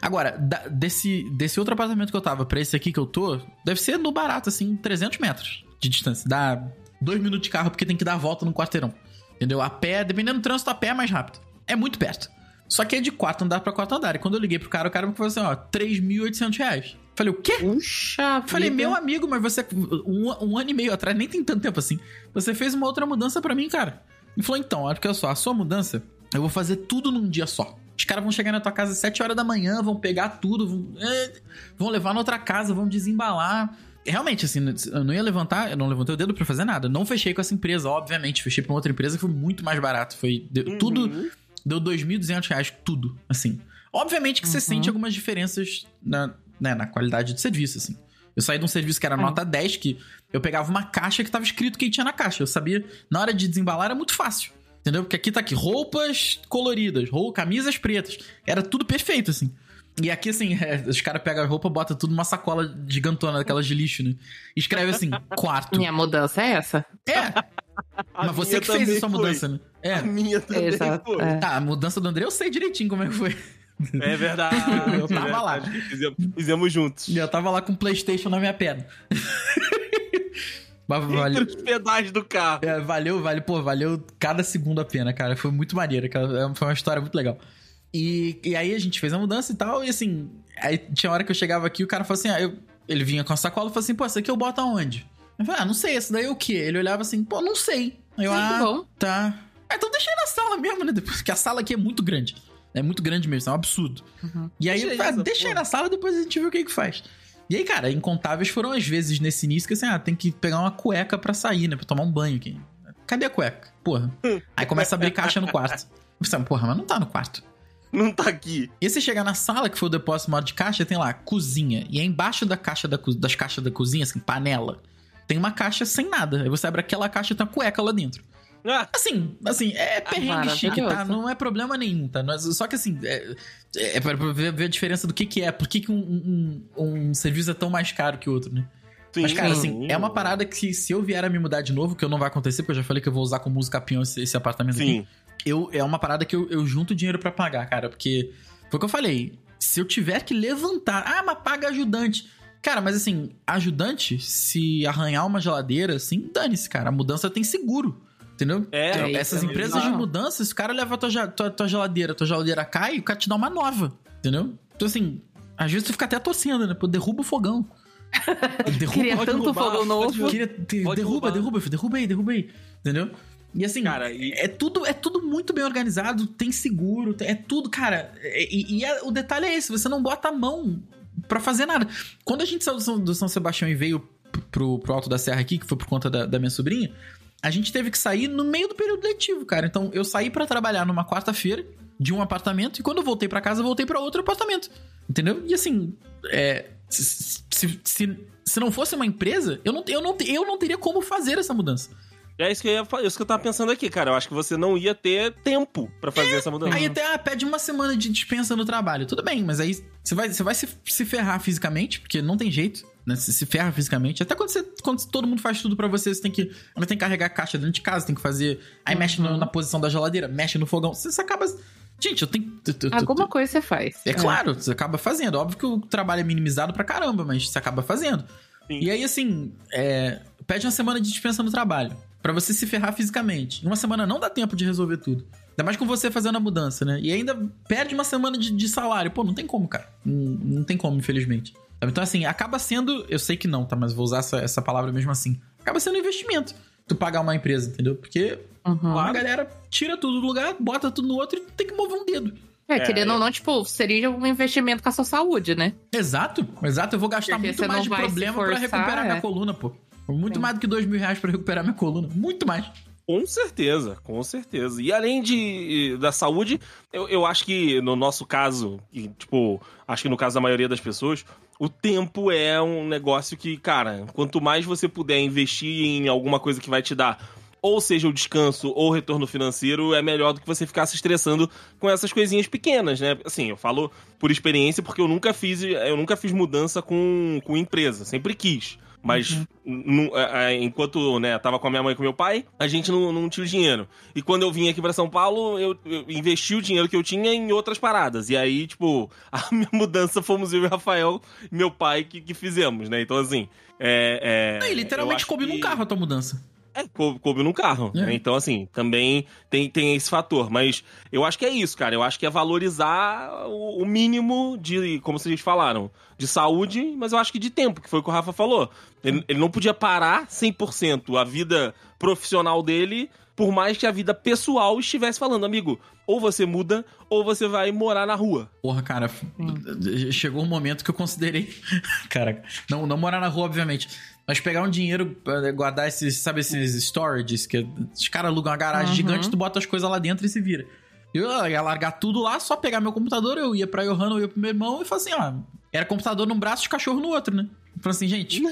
Agora, da- desse, desse outro apartamento que eu tava pra esse aqui que eu tô, deve ser no barato, assim, 300 metros de distância. Dá dois minutos de carro porque tem que dar a volta no quarteirão. Entendeu? A pé, dependendo do trânsito, a pé é mais rápido. É muito perto. Só que é de quarto andar pra quarto andar. E quando eu liguei pro cara, o cara me falou assim, ó, 3.800 reais. Falei, o quê? Puxa, Falei, vida. meu amigo, mas você. Um, um ano e meio atrás, nem tem tanto tempo assim. Você fez uma outra mudança pra mim, cara. Ele falou, então, olha porque só, a sua mudança, eu vou fazer tudo num dia só. Os caras vão chegar na tua casa às 7 horas da manhã, vão pegar tudo, vão, é, vão levar na outra casa, vão desembalar. Realmente, assim, eu não ia levantar, eu não levantei o dedo pra fazer nada. Não fechei com essa empresa, obviamente. Fechei pra uma outra empresa que foi muito mais barato. Foi. Uhum. Tudo. Deu 2.200 reais, tudo, assim. Obviamente que você Uhum. sente algumas diferenças na, né, na qualidade do serviço, assim. Eu saí de um serviço que era É. nota 10, que eu pegava uma caixa que tava escrito o que tinha na caixa. Eu sabia, na hora de desembalar era muito fácil. Entendeu? Porque aqui tá aqui, roupas coloridas, rou- camisas pretas. Era tudo perfeito, assim. E aqui, assim, é, os caras pegam a roupa, botam tudo numa sacola gigantona, daquelas de lixo, né? Escreve assim, quarto. Minha mudança é essa? É. Mas você que fez também a sua foi. mudança, né? É. A minha também Exato. foi. é. Tá, a mudança do André eu sei direitinho como é que foi. É verdade. Eu tava é lá. verdade. Fizemos, fizemos juntos. E eu tava lá com o Playstation na minha perna. Mas Entre valeu, os pedais do carro. é, valeu, valeu, pô, valeu cada segundo a pena, cara. Foi muito maneiro, cara. Foi uma história muito legal. E, e aí a gente fez a mudança e tal, e assim, aí tinha hora que eu chegava aqui e o cara falou assim: ah, eu- ele vinha com a sacola e falou assim, pô, essa aqui eu boto aonde? Eu falei, ah, não sei, essa daí é o quê? Ele olhava assim, pô, não sei. Aí eu, Muito ah, bom. tá. Ah, então deixa aí na sala mesmo, né? Depois, porque a sala aqui é muito grande. É muito grande mesmo, é um absurdo. Uhum. E aí, Deixa eu ah, deixa aí na sala, depois a gente vê o que que faz. E aí, cara, incontáveis foram as vezes nesse início que assim, ah, tem que pegar uma cueca pra sair, né? Pra tomar um banho aqui. Cadê a cueca? Porra. Aí começa a abrir caixa no quarto. Eu pensei, porra, mas não tá no quarto. Não tá aqui. E aí você chegar na sala, que foi o depósito maior de caixa, tem lá cozinha. E aí embaixo da caixa da, das caixas da cozinha, assim, panela, tem uma caixa sem nada. Aí você abre aquela caixa e tem uma cueca lá dentro. Ah, Assim, assim, é perrengue maravilhoso. chique, tá? Não é problema nenhum, tá? Só que assim, é, é pra ver, ver a diferença do que que é. Por que, que um, um, um serviço é tão mais caro que o outro, né? sim, Mas, cara, sim. assim, é uma parada que se eu vier a me mudar de novo, que eu não vai acontecer, porque eu já falei que eu vou usar como música peão esse, esse apartamento aqui. Sim. Eu, é uma parada que eu, eu junto dinheiro pra pagar, cara. Porque foi o que eu falei. Se eu tiver que levantar. Ah, mas paga ajudante. Cara, mas assim, ajudante, se arranhar uma geladeira, assim, dane-se, cara. A mudança tem seguro. Entendeu? É, Então, isso Essas é empresas de mudança, se o cara leva a tua, tua, tua geladeira, tua geladeira cai, o cara te dá uma nova. Entendeu? Então, assim, às vezes tu fica até torcendo, né? Pô, derruba o fogão. derruba Queria tanto derrubar, fogão pode novo. Queria ter- Pode derruba, derruba, filho, derruba aí, derruba aí. Entendeu? E assim, Cara, e- é, tudo, é tudo muito bem organizado, tem seguro, é tudo, cara. E, e é- o detalhe é esse: você não bota a mão pra fazer nada. Quando a gente saiu do São, Sebastião e veio pro, pro Alto da Serra aqui, que foi por conta da, da minha sobrinha, a gente teve que sair no meio do período letivo, cara. Então eu saí pra trabalhar numa quarta-feira de um apartamento e quando eu voltei pra casa, eu voltei pra outro apartamento. Entendeu? E assim, é, se, se, se, se não fosse uma empresa, eu não, eu, não, eu não teria como fazer essa mudança. É isso que eu, ia, fa- isso que eu tava pensando aqui, cara. Eu acho que você não ia ter tempo pra fazer essa mudança. Aí até ah, pede uma semana de dispensa no trabalho. Tudo bem, mas aí você vai, você vai se, se ferrar fisicamente, porque não tem jeito. Né? Você se ferra fisicamente. Até quando, você, quando todo mundo faz tudo pra você, você tem que. Ainda tem que carregar a caixa dentro de casa, tem que fazer. Aí mexe no- na posição da geladeira, mexe no fogão. Você, você acaba. Gente, eu tenho. Alguma coisa você faz. É claro, você acaba fazendo. Óbvio que o trabalho é minimizado pra caramba, mas você acaba fazendo. Sim. E aí, assim, é, pede uma semana de dispensa no trabalho. Pra você se ferrar fisicamente. Em uma semana não dá tempo de resolver tudo. Ainda mais com você fazendo a mudança, né? E ainda perde uma semana de, de salário. Pô, não tem como, cara. Não, não tem como, infelizmente. Então, assim, acaba sendo. Eu sei que não, tá? Mas vou usar essa, essa palavra mesmo assim. Acaba sendo um investimento. Tu pagar uma empresa, entendeu? Porque Uhum. a galera tira tudo do lugar, bota tudo no outro e tem que mover um dedo. É, É, querendo ou não, tipo, seria um investimento com a sua saúde, né? Exato, exato. Eu vou gastar Porque muito mais de problema pra forçar, recuperar é. minha coluna, pô. Muito Sim. mais do que dois mil reais pra recuperar minha coluna. Muito mais. Com certeza, com certeza. E além de da saúde, eu, eu acho que no nosso caso, e, tipo, acho que no caso da maioria das pessoas, o tempo é um negócio que, cara, quanto mais você puder investir em alguma coisa que vai te dar, ou seja, o descanso ou o retorno financeiro, é melhor do que você ficar se estressando com essas coisinhas pequenas, né? Assim, eu falo por experiência porque eu nunca fiz, eu nunca fiz mudança com, com empresa, sempre quis. Mas é, enquanto né, tava com a minha mãe e com meu pai, a gente não, não tinha o dinheiro. E quando eu vim aqui pra São Paulo, eu, eu investi o dinheiro que eu tinha em outras paradas. E aí, tipo, a minha mudança fomos eu e o Rafael, meu pai, que, que fizemos, né? Então, assim. É, é, Aí, literalmente coube que- num carro a tua mudança. É, coube, coube num carro. É. né? Então, assim, também tem, tem esse fator. Mas eu acho que é isso, cara. Eu acho que é valorizar o, o mínimo de, como vocês falaram, de saúde, mas eu acho que de tempo, que foi o que o Rafa falou. Ele, ele não podia parar 100% a vida profissional dele, por mais que a vida pessoal estivesse falando, amigo, ou você muda, ou você vai morar na rua. Porra, cara, chegou um momento que eu considerei. cara, não, não morar na rua, obviamente. Mas pegar um dinheiro, eh, guardar esses, sabe, esses storages, que os caras alugam uma garagem Uhum. gigante, tu bota as coisas lá dentro e se vira. Eu ia largar tudo lá, só pegar meu computador, eu ia pra Johanna, eu ia pro meu irmão e falar assim, ó. Era computador num braço e cachorro no outro, né? Eu falei assim, gente,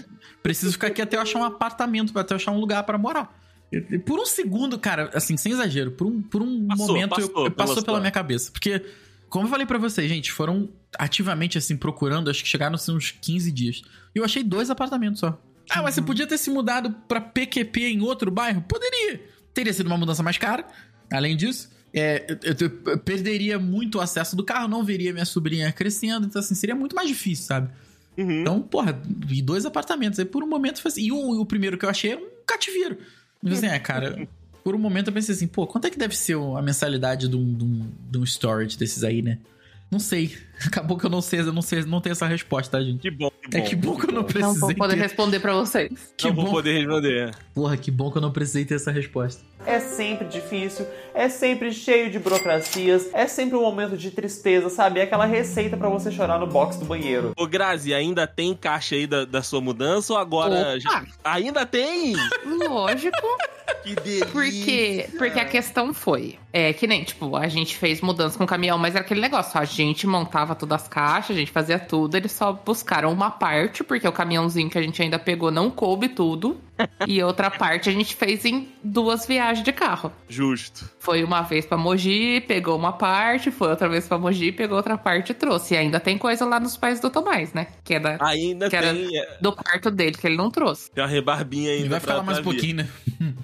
preciso ficar aqui até eu achar um apartamento, até eu achar um lugar pra morar. E- Por um segundo, cara, assim, sem exagero, por um, por um Passou, momento eu- passou eu, pela passou pela história. minha cabeça. Porque, como eu falei pra vocês, gente, foram ativamente, assim, procurando, acho que chegaram assim, uns 15 dias. E eu achei dois apartamentos só. Ah, mas você podia ter se mudado pra PQP em outro bairro? Poderia. Teria sido uma mudança mais cara. Além disso, é, eu, eu- eu perderia muito o acesso do carro, não veria minha sobrinha crescendo. Então, assim, seria muito mais difícil, sabe? Uhum. Então, porra, vi dois apartamentos. Aí por um momento foi assim. E o, o primeiro que eu achei era um cativeiro. Eu assim, é, cara. Por um momento eu pensei assim, pô, quanto é que deve ser a mensalidade de um, de um, de um storage desses aí, né? Não sei. Acabou que eu não sei, eu não sei, não tenho essa resposta, tá, gente? Que bom, que bom. É que bom que eu não Não precisei. vou poder ter- responder pra vocês. Que não bom. vou poder responder. Porra, que bom que eu não precisei ter essa resposta. É sempre difícil, é sempre cheio de burocracias, é sempre um momento de tristeza, sabe? É aquela receita pra você chorar no box do banheiro. Ô, Grazi, ainda tem caixa aí da, da sua mudança ou agora Opa! já... Ainda tem? Lógico. Que delícia. Porque, porque a questão foi, é que nem, tipo, a gente fez mudança com o caminhão, mas era aquele negócio, a gente montava todas as caixas, a gente fazia tudo, eles só buscaram uma parte, porque o caminhãozinho que a gente ainda pegou não coube tudo, e outra parte a gente fez em duas viagens de carro. Justo. Foi uma vez pra Mogi, pegou uma parte, foi outra vez pra Mogi, pegou outra parte e trouxe. E ainda tem coisa lá nos pais do Tomás, né? Que é da, Ainda Que era- tem, é, do quarto dele, que ele não trouxe. tem uma rebarbinha ainda E vai pra- ficar lá mais um pouquinho, né?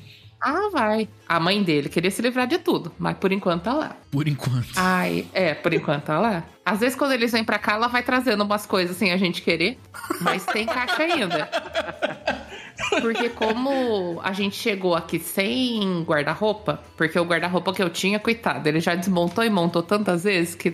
Ah, vai. A mãe dele queria se livrar de tudo, mas por enquanto tá lá. Por enquanto. Ai, é, por enquanto tá lá. Às vezes quando eles vêm pra cá, ela vai trazendo umas coisas sem a gente querer, mas tem caixa ainda. Porque como a gente chegou aqui sem guarda-roupa, porque o guarda-roupa que eu tinha, coitado, ele já desmontou e montou tantas vezes que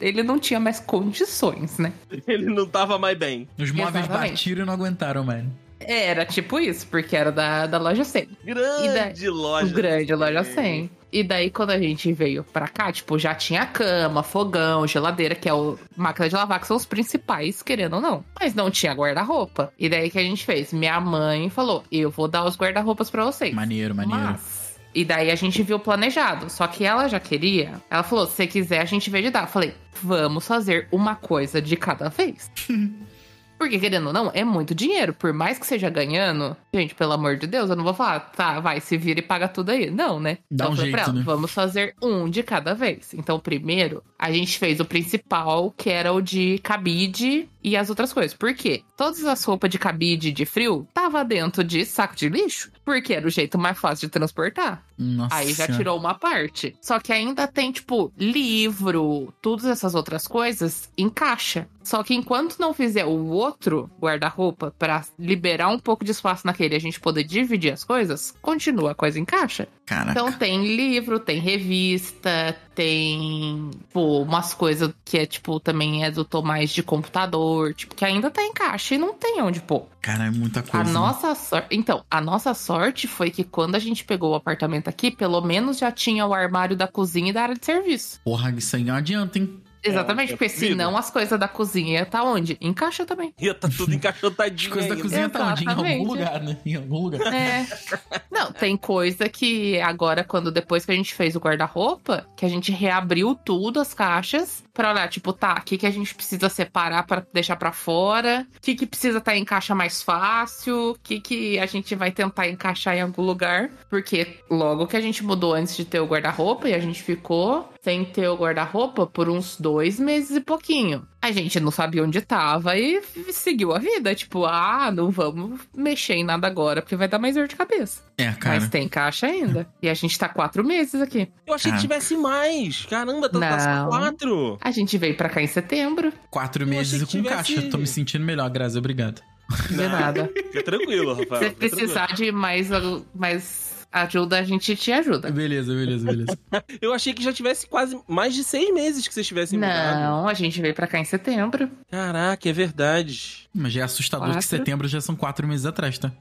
ele não tinha mais condições, né? Ele não tava mais bem. Os móveis Exatamente. batiram e não aguentaram, mano. Era tipo isso, porque era da, da loja 100. Grande loja. grande loja 100. E daí, quando a gente veio pra cá, tipo, já tinha cama, fogão, geladeira, que é o máquina de lavar, que são os principais, querendo ou não. Mas não tinha guarda-roupa. E daí, que a gente fez? Minha mãe falou, eu vou dar os guarda-roupas pra vocês. Maneiro, maneiro. Mas... E daí a gente viu planejado. Só que ela já queria. Ela falou: se quiser, a gente vê de dar. Eu falei, vamos fazer uma coisa de cada vez. Porque, querendo ou não, é muito dinheiro. Por mais que seja ganhando, gente, pelo amor de Deus, eu não vou falar, tá, vai, se vira e paga tudo aí. Não, né? Dá então, um jeito, ela, né? vamos fazer um de cada vez. Então, primeiro, a gente fez o principal, que era o de cabide e as outras coisas. Por quê? Todas as roupas de cabide de frio tava dentro de saco de lixo, porque era o jeito mais fácil de transportar. Nossa. Aí já tirou uma parte. Só que ainda tem, tipo, livro, todas essas outras coisas em caixa. Só que enquanto não fizer o outro guarda-roupa pra liberar um pouco de espaço naquele e a gente poder dividir as coisas, continua a coisa em caixa. Caraca. Então tem livro, tem revista, tem, pô, umas coisas que é, tipo, também é do Tomás de computador, tipo, que ainda tá em caixa e não tem onde pôr. Cara, é muita A coisa. né? nossa sorte. Então, a nossa sorte foi que quando a gente pegou o apartamento aqui, pelo menos já tinha o armário da cozinha e da área de serviço. Porra, isso aí não adianta, hein? Exatamente, é porque comida. senão as coisas da cozinha ia tá onde? Em caixa também. Ia tá tudo As encaixotadinho coisas da ainda. cozinha tá onde? Em algum Exatamente. lugar, né? Em algum lugar. É. Não, tem coisa que agora, quando depois que a gente fez o guarda-roupa, que a gente reabriu tudo, as caixas, pra olhar, tipo, tá, o que, que a gente precisa separar pra deixar pra fora, o que, que precisa estar em caixa mais fácil, o que, que a gente vai tentar encaixar em algum lugar. Porque logo que a gente mudou antes de ter o guarda-roupa e a gente ficou sem ter o guarda-roupa por uns dois meses e pouquinho. A gente não sabia onde tava e seguiu a vida. Tipo, ah, não vamos mexer em nada agora, porque vai dar mais dor de cabeça. É, cara. Mas tem caixa ainda. E a gente tá quatro meses aqui. Eu achei que Caraca. tivesse mais. Caramba, tá, tá Não. quatro. A gente veio pra cá em setembro. Quatro Eu meses e com tivesse- caixa. Tô me sentindo melhor, Grazi. Obrigado. De nada. Fica tranquilo, Rafael. Se precisar de mais, mais ajuda, a gente te ajuda. Beleza, beleza, beleza. Eu achei que já tivesse quase mais de seis meses que vocês tivessem mudado. Não, a gente veio pra cá em setembro. Caraca, é verdade. Mas já é assustador que Quatro. setembro já são quatro meses atrás, tá?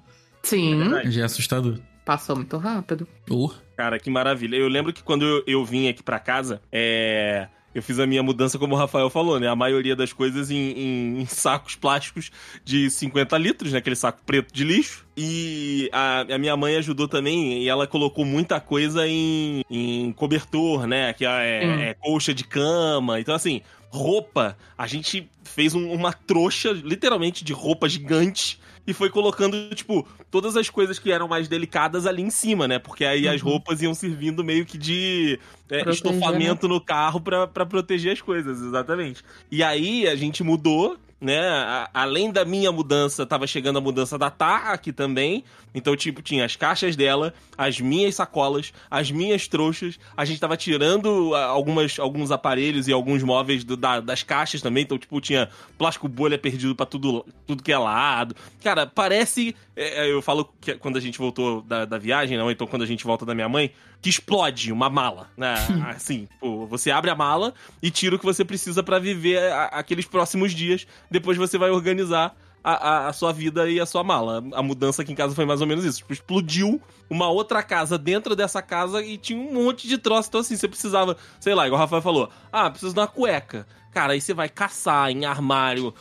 Sim, verdade. Já é assustador. passou muito rápido. Oh, Cara, que maravilha. Eu lembro que quando eu, eu vim aqui pra casa, é. Eu fiz a minha mudança, como o Rafael falou, né? A maioria das coisas em, em- em sacos plásticos de 50 litros, né? Aquele saco preto de lixo. E a, a minha mãe ajudou também e ela colocou muita coisa em, em cobertor, né? Que é, Hum. é colcha de cama. Então, assim, roupa. A gente fez um- uma trouxa, literalmente, de roupa gigante e foi colocando, tipo, todas as coisas que eram mais delicadas ali em cima, né? Porque aí as Uhum. roupas iam servindo meio que de é, Proteger, estofamento no carro pra proteger as coisas, exatamente. E aí a gente mudou, né? A- além da minha mudança, tava chegando a mudança da Tá aqui também. Então, tipo, tinha as caixas dela, as minhas sacolas, as minhas trouxas. A gente tava tirando ah, algumas, alguns aparelhos e alguns móveis do- da- das caixas também. Então, tipo, tinha plástico bolha perdido pra tudo, tudo que é lado. Cara, parece. É, é, eu falo que quando a gente voltou da, da viagem, não, então quando a gente volta da minha mãe, que explode uma mala, né? Assim, pô, você abre a mala e tira o que você precisa pra viver a- aqueles próximos dias. Depois você vai organizar a, a- a sua vida e a sua mala. A mudança aqui em casa foi mais ou menos isso. Tipo, explodiu uma outra casa dentro dessa casa e tinha um monte de troço. Então, assim, você precisava, sei lá, igual o Rafael falou, ah, preciso de uma cueca. Cara, aí você vai caçar em armário,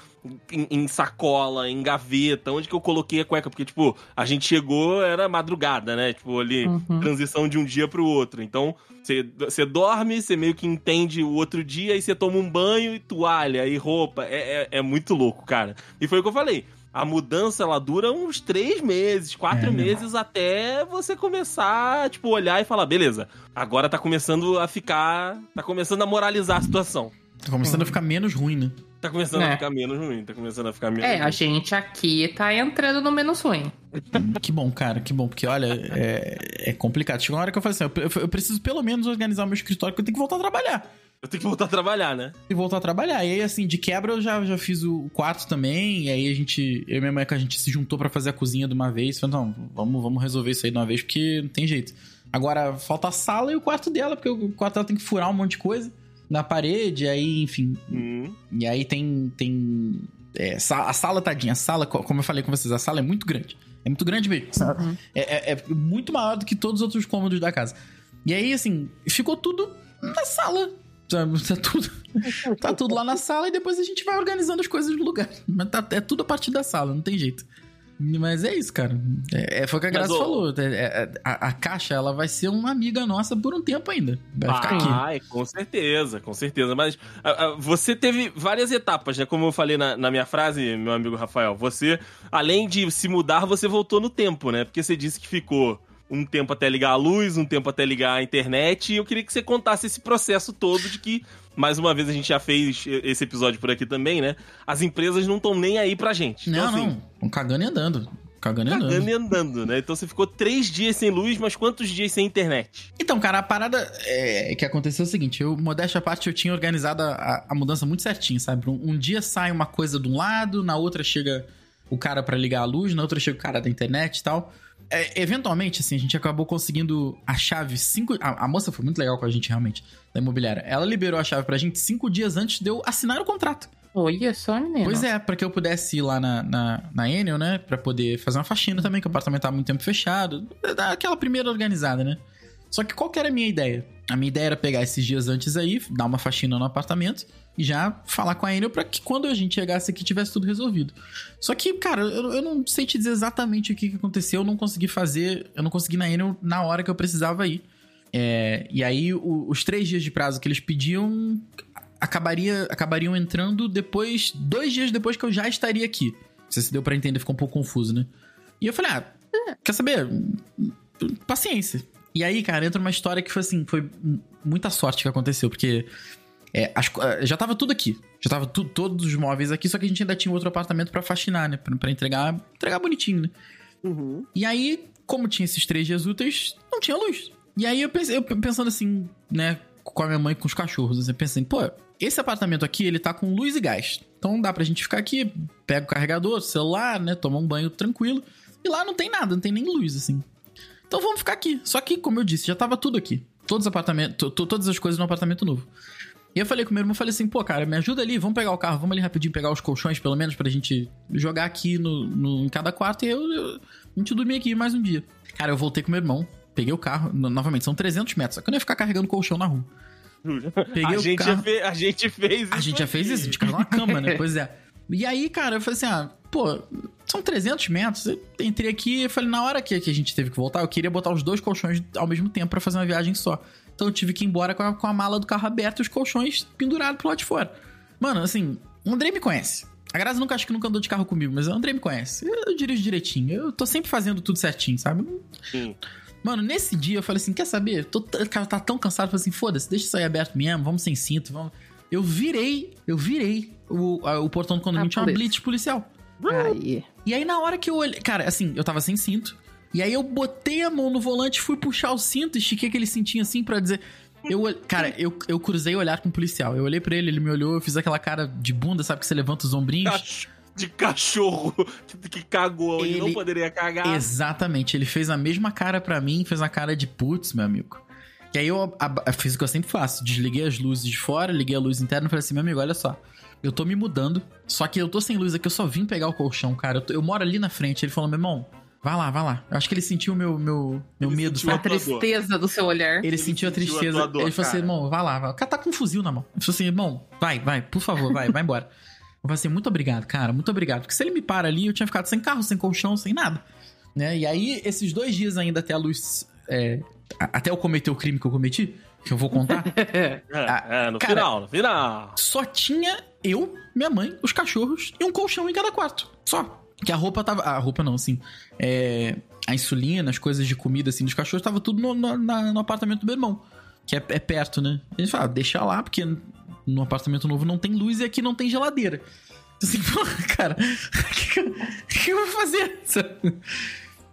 em, em sacola, em gaveta, onde que eu coloquei a cueca? Porque, tipo, a gente chegou, era madrugada, né? Tipo, ali, Uhum. transição de um dia pro outro. Então, você, dorme, você meio que entende o outro dia, aí você toma um banho e toalha e roupa. É, é, é muito louco, cara. E foi o que eu falei. A mudança, ela dura uns três meses, quatro É, né? meses até você começar, tipo, olhar e falar, beleza, agora tá começando a ficar. Tá começando a moralizar a situação. tá começando a ficar menos ruim, né? Tá começando a É. ficar menos ruim, tá começando a ficar menos É, a ruim. gente aqui tá entrando no menos ruim. Que bom, cara, que bom. Porque, olha, é, é complicado. Chegou uma hora que eu falei assim: eu, eu- preciso pelo menos organizar o meu escritório, porque eu tenho que voltar a trabalhar. Eu tenho que voltar a trabalhar, né? E voltar a trabalhar. E aí, assim, de quebra eu já, já fiz o quarto também. E aí a gente, eu e minha mãe, que a gente se juntou pra fazer a cozinha de uma vez. Falei, não, vamos, vamos resolver isso aí de uma vez, porque não tem jeito. Agora, falta a sala e o quarto dela, porque o quarto dela tem que furar um monte de coisa na parede. Aí, enfim. Hum. E aí tem. tem é, a sala, tadinha, a sala, co- como eu falei com vocês, a sala é muito grande. É muito grande mesmo. Uhum. É, é- é muito maior do que todos os outros cômodos da casa. E aí, assim, ficou tudo na sala. Tá tudo, tá tudo lá na sala e depois a gente vai organizando as coisas no lugar. Mas tá- é tudo a partir da sala, não tem jeito. Mas é isso, cara. É, é, foi o que a Mas, Graça ô- falou. É, é, a, a caixa, ela vai ser uma amiga nossa por um tempo ainda. Vai ficar aqui. Ai, com certeza, com certeza. Mas ah, ah, você teve várias etapas, né? Como eu falei na, na minha frase, meu amigo Rafael. Você, além de se mudar, você voltou no tempo, né? Porque você disse que ficou um tempo até ligar a luz, um tempo até ligar a internet. E eu queria que você contasse esse processo todo de que, mais uma vez, a gente já fez esse episódio por aqui também, né? As empresas não estão nem aí pra gente. Não, então, assim, não. Um cagando e andando. Cagando e andando. Cagando e andando, né? Então você ficou três dias sem luz, mas quantos dias sem internet? Então, cara, a parada é, que aconteceu é o seguinte: eu, modéstia à parte, eu tinha organizado a, a mudança muito certinho, sabe? Um, um dia sai uma coisa de um lado, na outra chega o cara pra ligar a luz, na outra chega o cara da internet e tal. É, eventualmente, assim, a gente acabou conseguindo a chave cinco. A, a moça foi muito legal com a gente, realmente, da imobiliária. Ela liberou a chave pra gente cinco dias antes de eu assinar o contrato. Olha só, menino. Pois é, pra que eu pudesse ir lá na, na, na Enel, né? Pra poder fazer uma faxina também, que o apartamento tava muito tempo fechado. Aquela primeira organizada, né? Só que qual que era a minha ideia? A minha ideia era pegar esses dias antes aí, dar uma faxina no apartamento e já falar com a Enel pra que quando a gente chegasse aqui tivesse tudo resolvido. Só que, cara, eu, eu não sei te dizer exatamente o que, que aconteceu, eu não consegui fazer, eu não consegui na Enel na hora que eu precisava ir. É, e aí, o- os três dias de prazo que eles pediam acabaria, acabariam entrando depois, dois dias depois que eu já estaria aqui. Não sei se deu pra entender, ficou um pouco confuso, né? E eu falei, ah, quer saber? Paciência. E aí, cara, entra uma história que foi assim, foi muita sorte que aconteceu, porque é, as co- já tava tudo aqui. Já tava tu- todos os móveis aqui, só que a gente ainda tinha outro apartamento pra faxinar, né? Pra, pra entregar, entregar bonitinho, né? E aí, como tinha esses três dias úteis, não tinha luz. E aí eu pensei, eu pensando assim, né, com a minha mãe e com os cachorros, assim, pensando, pô, esse apartamento aqui, ele tá com luz e gás. Então dá pra gente ficar aqui, pega o carregador, celular, né, tomar um banho tranquilo. E lá não tem nada, não tem nem luz, assim. Então vamos ficar aqui. Só que, como eu disse, já tava tudo aqui. Todos os apartamentos, to- to- todas as coisas no apartamento novo. E eu falei com o meu irmão, falei assim, pô, cara, me ajuda ali, vamos pegar o carro, vamos ali rapidinho pegar os colchões, pelo menos, pra gente jogar aqui no, no- em cada quarto e eu, eu- a gente dormir aqui mais um dia. Cara, eu voltei com meu irmão, peguei o carro, no- novamente, são 300 metros, só que eu não ia ficar carregando colchão na rua. Peguei a, o gente carro. já fe- a gente fez A gente já fez isso, a gente caiu numa cama, né? Pois é. E aí, cara, eu falei assim, ah, pô, são 300 metros. Eu entrei aqui e falei, na hora que, que a gente teve que voltar, eu queria botar os dois colchões ao mesmo tempo pra fazer uma viagem só. Então eu tive que ir embora com a, com a mala do carro aberta e os colchões pendurados pro lado de fora. Mano, assim, o André me conhece. A Graça nunca acho que nunca andou de carro comigo, mas o André me conhece. Eu, eu dirijo direitinho. Eu tô sempre fazendo tudo certinho, sabe? Sim. Mano, nesse dia eu falei assim: quer saber? Tô, t- cara, tá tão cansado, eu falei assim: foda-se, deixa isso aí aberto mesmo, vamos sem cinto, vamos. Eu virei, eu virei o, a- o portão do condomínio, A tinha uma blitz policial. Aí. E aí, na hora que eu olhei. Cara, assim, eu tava sem cinto. E aí eu botei a mão no volante, fui puxar o cinto, estiquei aquele cintinho assim pra dizer. Eu, cara, eu, eu cruzei o olhar com o policial. Eu olhei pra ele, ele me olhou, eu fiz aquela cara de bunda, sabe que você levanta os ombrinhos. Cach- De cachorro que, cagou onde não Ele- poderia cagar. Exatamente, ele fez a mesma cara pra mim, fez a cara de putz, meu amigo. E aí eu ab- eu fiz o que eu sempre faço, desliguei as luzes de fora, liguei a luz interna e falei assim, meu amigo, olha só, eu tô me mudando, só que eu tô sem luz aqui, eu só vim pegar o colchão, cara, eu, tô- eu moro ali na frente. Ele falou, meu irmão, vai lá, vai lá. Eu acho que ele sentiu o meu, meu, meu Ele medo, sentiu A sabe? dor. tristeza do seu olhar. Ele, sentiu a sentiu a tristeza. tua dor, ele falou assim, cara. irmão, vai lá, vai. O cara tá com um fuzil na mão. Ele falou assim, irmão, vai, vai, por favor, vai, vai embora. Eu falei assim, muito obrigado, cara, muito obrigado. Porque se ele me para ali, eu tinha ficado sem carro, sem colchão, sem nada. Né? E aí, esses dois dias ainda até a luz. é, a- até eu cometer o crime que eu cometi, que eu vou contar, É, é, no cara- final, no final. só tinha eu, minha mãe, os cachorros e um colchão em cada quarto. Só. Que a roupa tava. A roupa não, assim. É, a insulina, as coisas de comida, assim, dos cachorros, tava tudo no, no- na- no apartamento do meu irmão. Que é, é perto, né? Ele fala, deixa lá, porque no apartamento novo não tem luz e aqui não tem geladeira. Assim, pô, cara, o que, que que eu vou fazer?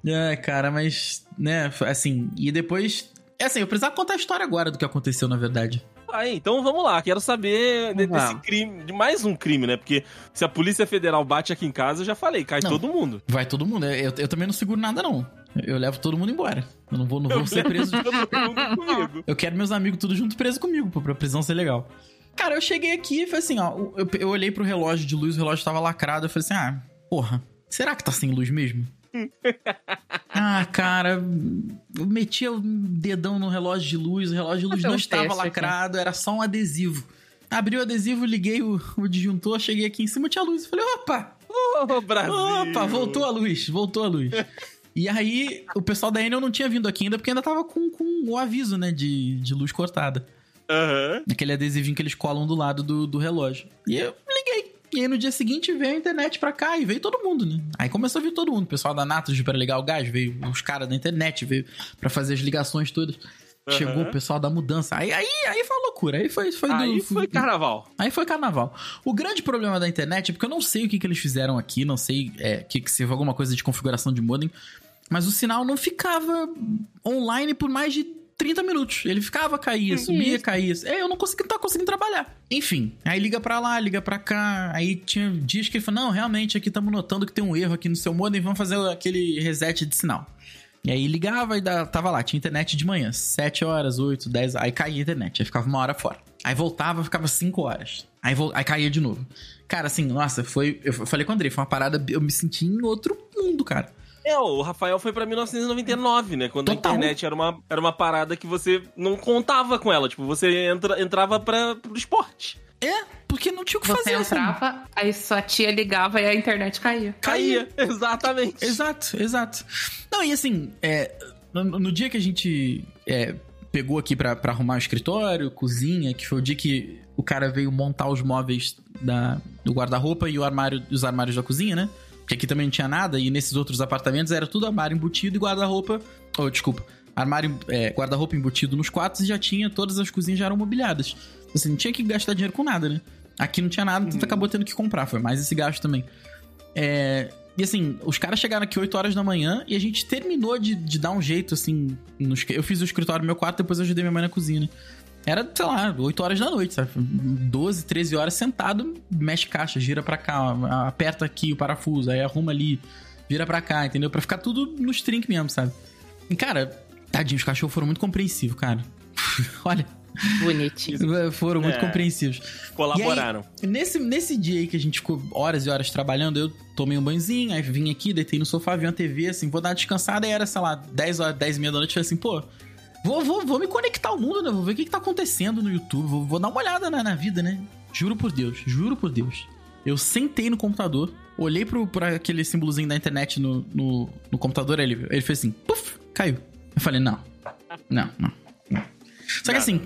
É, cara, mas, né, assim, e depois. É assim, eu precisava contar a história agora do que aconteceu, na verdade. Aí, então vamos lá, quero saber de- desse crime, de mais um crime, né? Porque se a Polícia Federal bate aqui em casa, eu já falei, cai Não. todo mundo. Vai todo mundo. Eu, eu também não seguro nada, não. Eu levo todo mundo embora. Eu não vou, não vou Eu ser preso. todo mundo comigo. Eu quero meus amigos tudo junto preso comigo, pô, pra prisão ser legal. Cara, eu cheguei aqui e falei assim, ó. Eu, eu olhei pro relógio de luz, o relógio tava lacrado. Eu falei assim, ah, porra, será que tá sem luz mesmo? ah, cara, eu meti o dedão no relógio de luz, o relógio de luz Fazer não estava teste aqui. lacrado, era só um adesivo. Abri o adesivo, liguei o, o disjuntor, cheguei aqui em cima, tinha luz. Falei, opa, Ô, Brasil! Opa, voltou a luz, voltou a luz. E aí, o pessoal da Enel não tinha vindo aqui ainda, porque ainda tava com, com o aviso, né, de, de luz cortada. Aham. Aquele adesivinho que eles colam do lado do, do relógio. E eu. E aí no dia seguinte veio a internet pra cá e veio todo mundo, né? Aí começou a vir todo mundo. O pessoal da Natus para ligar o gás, veio os caras da internet, veio pra fazer as ligações todas. Aham. Chegou o pessoal da mudança. Aí, aí, aí foi loucura. Aí foi, foi Aí do, foi carnaval. Aí foi carnaval. O grande problema da internet é porque eu não sei o que, que eles fizeram aqui, não sei é, que, que se alguma coisa de configuração de modem, mas o sinal não ficava online por mais de 30 minutos. Ele ficava, caía, subia, caía. É, eu não consegui, não tava conseguindo trabalhar. Enfim, aí liga pra lá, liga pra cá. Aí tinha dias que ele falou: não, realmente, aqui estamos notando que tem um erro aqui no seu modem, vamos fazer aquele reset de sinal. E aí ligava e tava lá, tinha internet de manhã, 7 horas, 8, 10, aí caía a internet, aí ficava uma hora fora. Aí voltava, ficava 5 horas. Aí, aí caía de novo. Cara, assim, nossa, foi. Eu falei com o Andrei, foi uma parada. Eu me senti em outro mundo, cara. É, o Rafael foi pra 1999, né? Quando Total. a internet era uma, era uma parada que você não contava com ela. Tipo, você entra, entrava pra, pro esporte. É, porque não tinha o que Você fazer. assim. entrava, aí sua tia ligava e a internet caía. Caía. Exatamente. Exato, exato. Não, e assim, é, no, no dia que a gente é, pegou aqui pra, pra arrumar o escritório, cozinha, que foi o dia que o cara veio montar os móveis da, do guarda-roupa e o armário, os armários da cozinha, né? Porque aqui também não tinha nada, e nesses outros apartamentos era tudo armário embutido e guarda-roupa. Oh, desculpa. Armário, é, guarda-roupa embutido nos quartos e já tinha, todas as cozinhas já eram mobiliadas. Você não tinha que gastar dinheiro com nada, né? Aqui não tinha nada, tu acabou tendo que comprar, foi mais esse gasto também. É, e assim, os caras chegaram aqui 8 horas da manhã e a gente terminou de, de dar um jeito, assim. no eu fiz o escritório no meu quarto, depois eu ajudei minha mãe na cozinha. né? Era, sei lá, 8 horas da noite, sabe? 12, 13 horas sentado, mexe caixa, gira pra cá, aperta aqui o parafuso, aí arruma ali, vira pra cá, entendeu? Pra ficar tudo nos trinques mesmo, sabe? E cara, tadinho, os cachorros foram muito compreensivos, cara. Olha, Bonitinho. foram muito É. compreensivos. Colaboraram. Nesse, nesse dia aí que a gente ficou horas e horas trabalhando, eu tomei um banhozinho, aí vim aqui, deitei no sofá, vi uma TV, assim, vou dar uma descansada, e era, sei lá, 10 horas, 10 e meia da noite, eu falei assim, pô, vou, vou, vou me conectar ao mundo, né? Vou ver o que, que tá acontecendo no YouTube, vou, vou dar uma olhada na, na vida, né? Juro por Deus, juro por Deus. Eu sentei no computador, olhei pro, pra aquele símbolozinho da internet no, no, no computador, ele, ele fez assim, puf, caiu. Eu falei, não, não, não. não. Só que assim,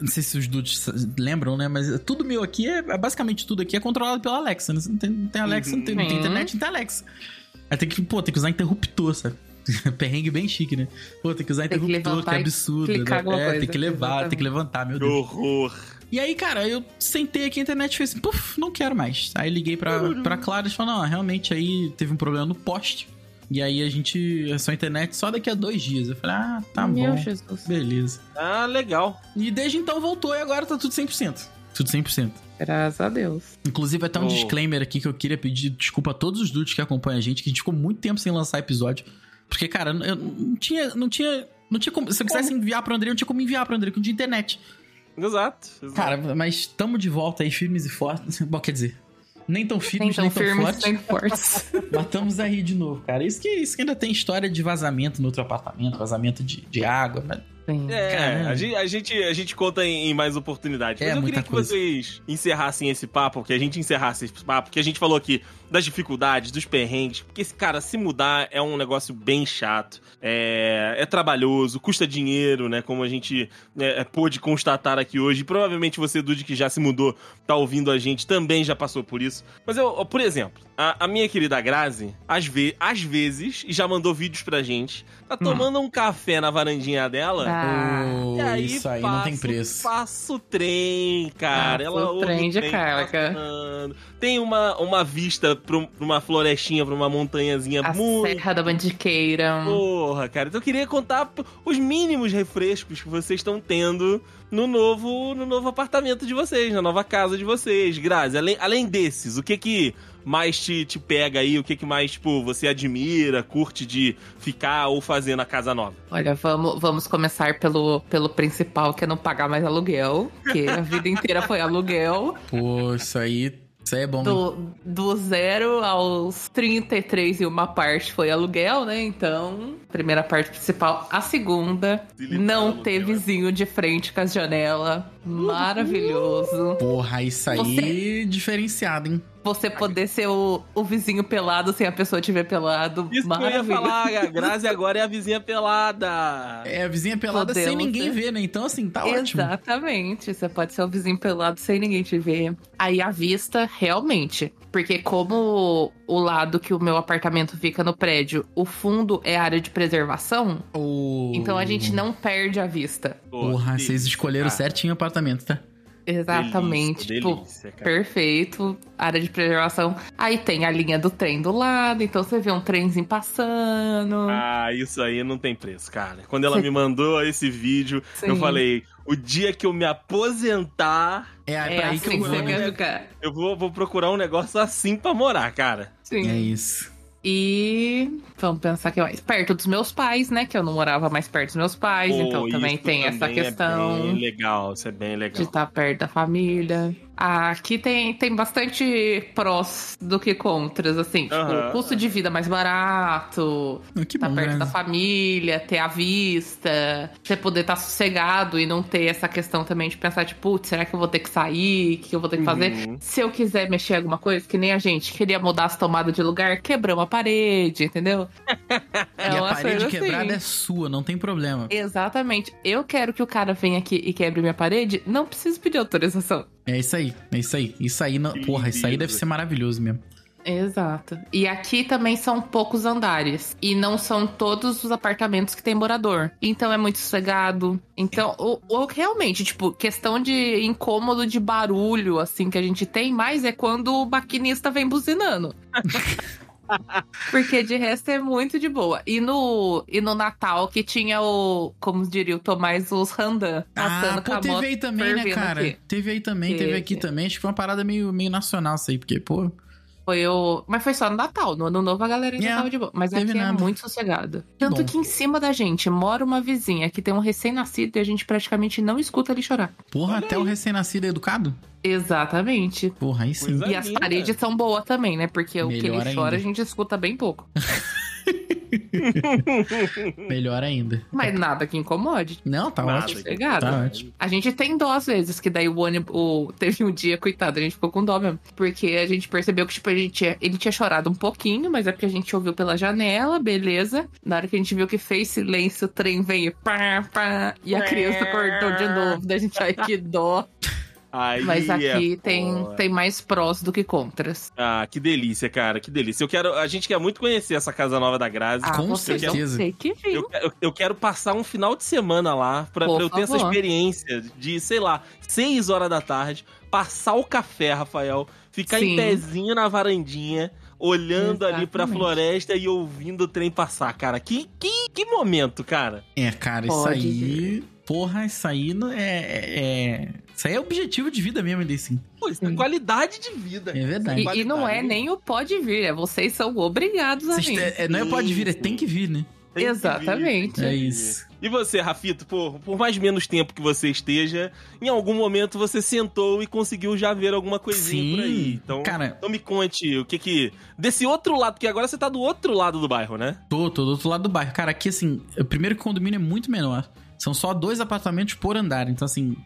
não sei se os dudes lembram, né? Mas tudo meu aqui é, é basicamente tudo aqui é controlado pela Alexa. Né? Não tem, não tem Alexa, não, tem, não tem Uhum. internet, não tem Alexa. Aí tem que, pô, tem que usar interruptor, sabe? Perrengue bem chique, né? Pô, tem que usar Tem que interruptor, que, e absurdo. né? É, coisa. tem que levar, Exatamente. tem que levantar, meu Que Deus. horror. E aí, cara, eu sentei aqui, a internet fez assim, puf, não quero mais. Aí liguei pra, pra Clara e falou, não, realmente aí teve um problema no poste. E aí a gente, a sua internet só daqui a dois dias. Eu falei, ah, tá Meu bom. Jesus. Beleza. Ah, legal. E desde então voltou e agora tá tudo 100%. Tudo 100%. Graças a Deus. Inclusive, até um Oh. disclaimer aqui que eu queria pedir desculpa a todos os dudes que acompanham a gente, que a gente ficou muito tempo sem lançar episódio. Porque, cara, eu não tinha. Não tinha. Não tinha como. Se eu quisesse enviar pro André, não tinha como enviar pro André, que não tinha internet. Exato. exato. Cara, mas tamo de volta aí, firmes e fortes. Bom, quer dizer, nem tão firmes, Então, nem tão firmes fortes. sem fortes. Mas estamos aí de novo, cara. Isso que, isso que ainda tem história de vazamento no outro apartamento, vazamento de, de água. Mas... É, a gente, a, gente, a gente conta em, em mais oportunidades. Mas É, eu queria que coisa. vocês encerrassem esse papo, que a gente encerrasse esse papo, que a gente falou aqui das dificuldades, dos perrengues, porque esse cara, se mudar é um negócio bem chato, é, é trabalhoso, custa dinheiro, né? Como a gente é, pôde constatar aqui hoje. Provavelmente você, Dude, que já se mudou, tá ouvindo a gente, também já passou por isso. Mas eu, por exemplo, a, a minha querida Grazi, às, ve às vezes, e já mandou vídeos pra gente, tá tomando um café na varandinha dela. Ah, Oh, E aí isso aí não tem preço. Passa o trem, cara. Passa Ela o ouve trem de carga. passando. Tem uma, uma vista pra, um- uma florestinha, pra uma montanhazinha a muito. Serra da Mandiqueira. Porra, cara. Então eu queria contar os mínimos refrescos que vocês estão tendo no novo, no novo apartamento de vocês, na nova casa de vocês. Grazi, além, além desses, o que que mais te, te pega aí? O que que mais, tipo, você admira, curte de ficar ou fazer na casa nova? Olha, vamos, vamos começar pelo, pelo principal, que é não pagar mais aluguel. Que a vida inteira foi aluguel. Pô, isso aí. Isso aí é bom. Do, do zero aos 33 e uma parte foi aluguel, né? Então, primeira parte principal. A segunda, não ter é. vizinho de frente com as janelas. Maravilhoso. Porra, isso aí diferenciado, hein? Você poder ser o, o vizinho pelado sem a pessoa te ver pelado. Isso que eu ia Maravilha. falar, a Grazi agora é a vizinha pelada. É a vizinha pelada sem Podemos ninguém ser. ver, né? Então, assim, tá ótimo. Exatamente. Você pode ser o vizinho pelado sem ninguém te ver. Aí a vista, realmente. Porque como o lado que o meu apartamento fica no prédio, o fundo é área de preservação, O- então a gente não perde a vista. Porra, delícia, vocês escolheram cara. certinho o apartamento, tá? Exatamente. Delícia, tipo, delícia, perfeito. Área de preservação. Aí tem a linha do trem do lado, então você vê um trenzinho passando. Ah, isso aí não tem preço, cara. Quando ela me mandou esse vídeo, eu Sim. falei: o dia que eu me aposentar, É, É pra aí assim que eu que vou, né? ficar. eu vou, vou procurar um negócio assim pra morar, cara. Sim. É isso. E vamos pensar que mais. Perto dos meus pais, né? Que eu não morava mais perto dos meus pais, Pô, então também tem essa também questão É bem legal, isso é bem de legal. estar perto da família. Aqui tem, tem bastante prós do que contras, assim. Tipo, Aham. custo de vida mais barato, Ah, Que tá bom, perto né? da família, ter a vista, você poder estar sossegado e não ter essa questão também de pensar, tipo, putz, será que eu vou ter que sair? O que eu vou ter que fazer? Uhum. Se eu quiser mexer em alguma coisa, que nem a gente queria mudar as tomadas de lugar, quebramos a parede, entendeu? É E a parede quebrada é assim. sua, não tem problema. Exatamente. Eu quero que o cara venha aqui e quebre minha parede, não preciso pedir autorização. É isso aí, é isso aí. Isso aí, não... Porra, isso aí deve ser maravilhoso mesmo. Exato. E aqui também são poucos andares. E não são todos os apartamentos que tem morador. Então é muito sossegado. Então, o, o- realmente, tipo, questão de incômodo de barulho, assim, que a gente tem, mais é quando o maquinista vem buzinando. Porque de resto é muito de boa. E no, e no Natal, que tinha o, como diria o Tomás, os Randan passando Ah, com pô, teve aí também, né, cara? aqui. Teve aí também, teve Teve. aqui também. Acho que foi uma parada meio, meio nacional isso aí, porque, pô. Foi o. Mas foi só no Natal. No ano novo a galera ainda É, tava de boa. Mas aqui é nada. muito sossegado. Tanto bom. que em cima da gente mora uma vizinha que tem um recém-nascido e a gente praticamente não escuta ele chorar. Porra, Olha até aí. o recém-nascido é educado? Exatamente. Porra, aí sim. Coisa E as paredes são boas também, né? Porque o que Melhor ele chora ainda. a gente escuta bem pouco. Melhor ainda. Mas nada que incomode. Não, tá Nada. ótimo. Tá ótimo. A gente tem dó às vezes, que daí o ônibus. O... Teve um dia, coitado, a gente ficou com dó mesmo. Porque a gente percebeu que, tipo, a gente tinha... ele tinha chorado um pouquinho, mas é porque a gente ouviu pela janela, beleza. Na hora que a gente viu que fez silêncio, o trem veio pá, pá, e a criança cortou de novo. Daí a gente, ai, que dó. Aí Mas aqui é tem, foda. tem mais prós do que contras. Ah, que delícia, cara, que delícia. Eu quero, a gente quer muito conhecer essa casa nova da Grazi. Ah, Com certeza. ter que vir. Eu, eu, eu quero passar um final de semana lá pra, pra eu ter essa experiência de, sei lá, 6 horas da tarde, passar o café, Rafael, ficar em Sim. pezinho na varandinha, olhando ali pra Exatamente. floresta e ouvindo o trem passar, cara. Que, que, que momento, cara. É, cara, isso Pode aí. Porra, isso aí não é, é- é- Isso aí é objetivo de vida mesmo, assim. Pô, isso é Sim. qualidade de vida. É verdade. E, e não é nem o pode vir, é vocês são obrigados a Vocês vir. é, não é pode vir, é tem que vir, né? Tem vir, Exatamente. É vir. isso. E você, Rafito, por, por mais menos tempo que você esteja, em algum momento você sentou e conseguiu já ver alguma coisinha por aí. Então, Cara, então me conte o que que. Desse outro lado, porque agora você tá do outro lado do bairro, né? tô, tô do outro lado do bairro. Cara, aqui, assim, o primeiro que o condomínio é muito menor. São só dois apartamentos por andar. Então, assim,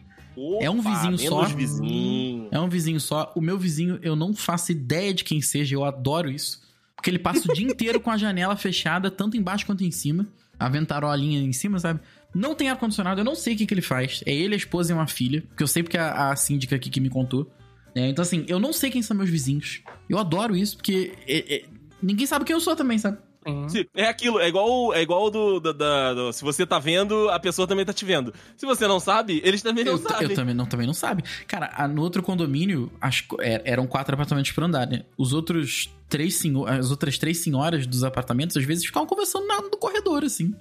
É um vizinho só. vizinho. é um vizinho só. O meu vizinho, eu não faço ideia de quem seja. Eu adoro isso. Porque ele passa o dia inteiro com a janela fechada, tanto embaixo quanto em cima. A ventarolinha em cima, sabe? Não tem ar-condicionado, eu não sei o que, que ele faz. É ele, a esposa e uma filha. Porque eu sei porque a, a síndica aqui que me contou. É, então, assim, eu não sei quem são meus vizinhos. Eu adoro isso, porque é- é- ninguém sabe quem eu sou também, sabe? Sim. Sim, É aquilo, é igual, é igual do, do- da- do- Se você tá vendo, a pessoa também tá te vendo. Se você não sabe, eles também não Eu, sabem. eu também não, também não sabe. Cara, a- no outro condomínio, acho, que é- eram quatro apartamentos por andar, né? Os outros três senho- as outras três senhoras dos apartamentos, às vezes, ficavam conversando na- no corredor, assim.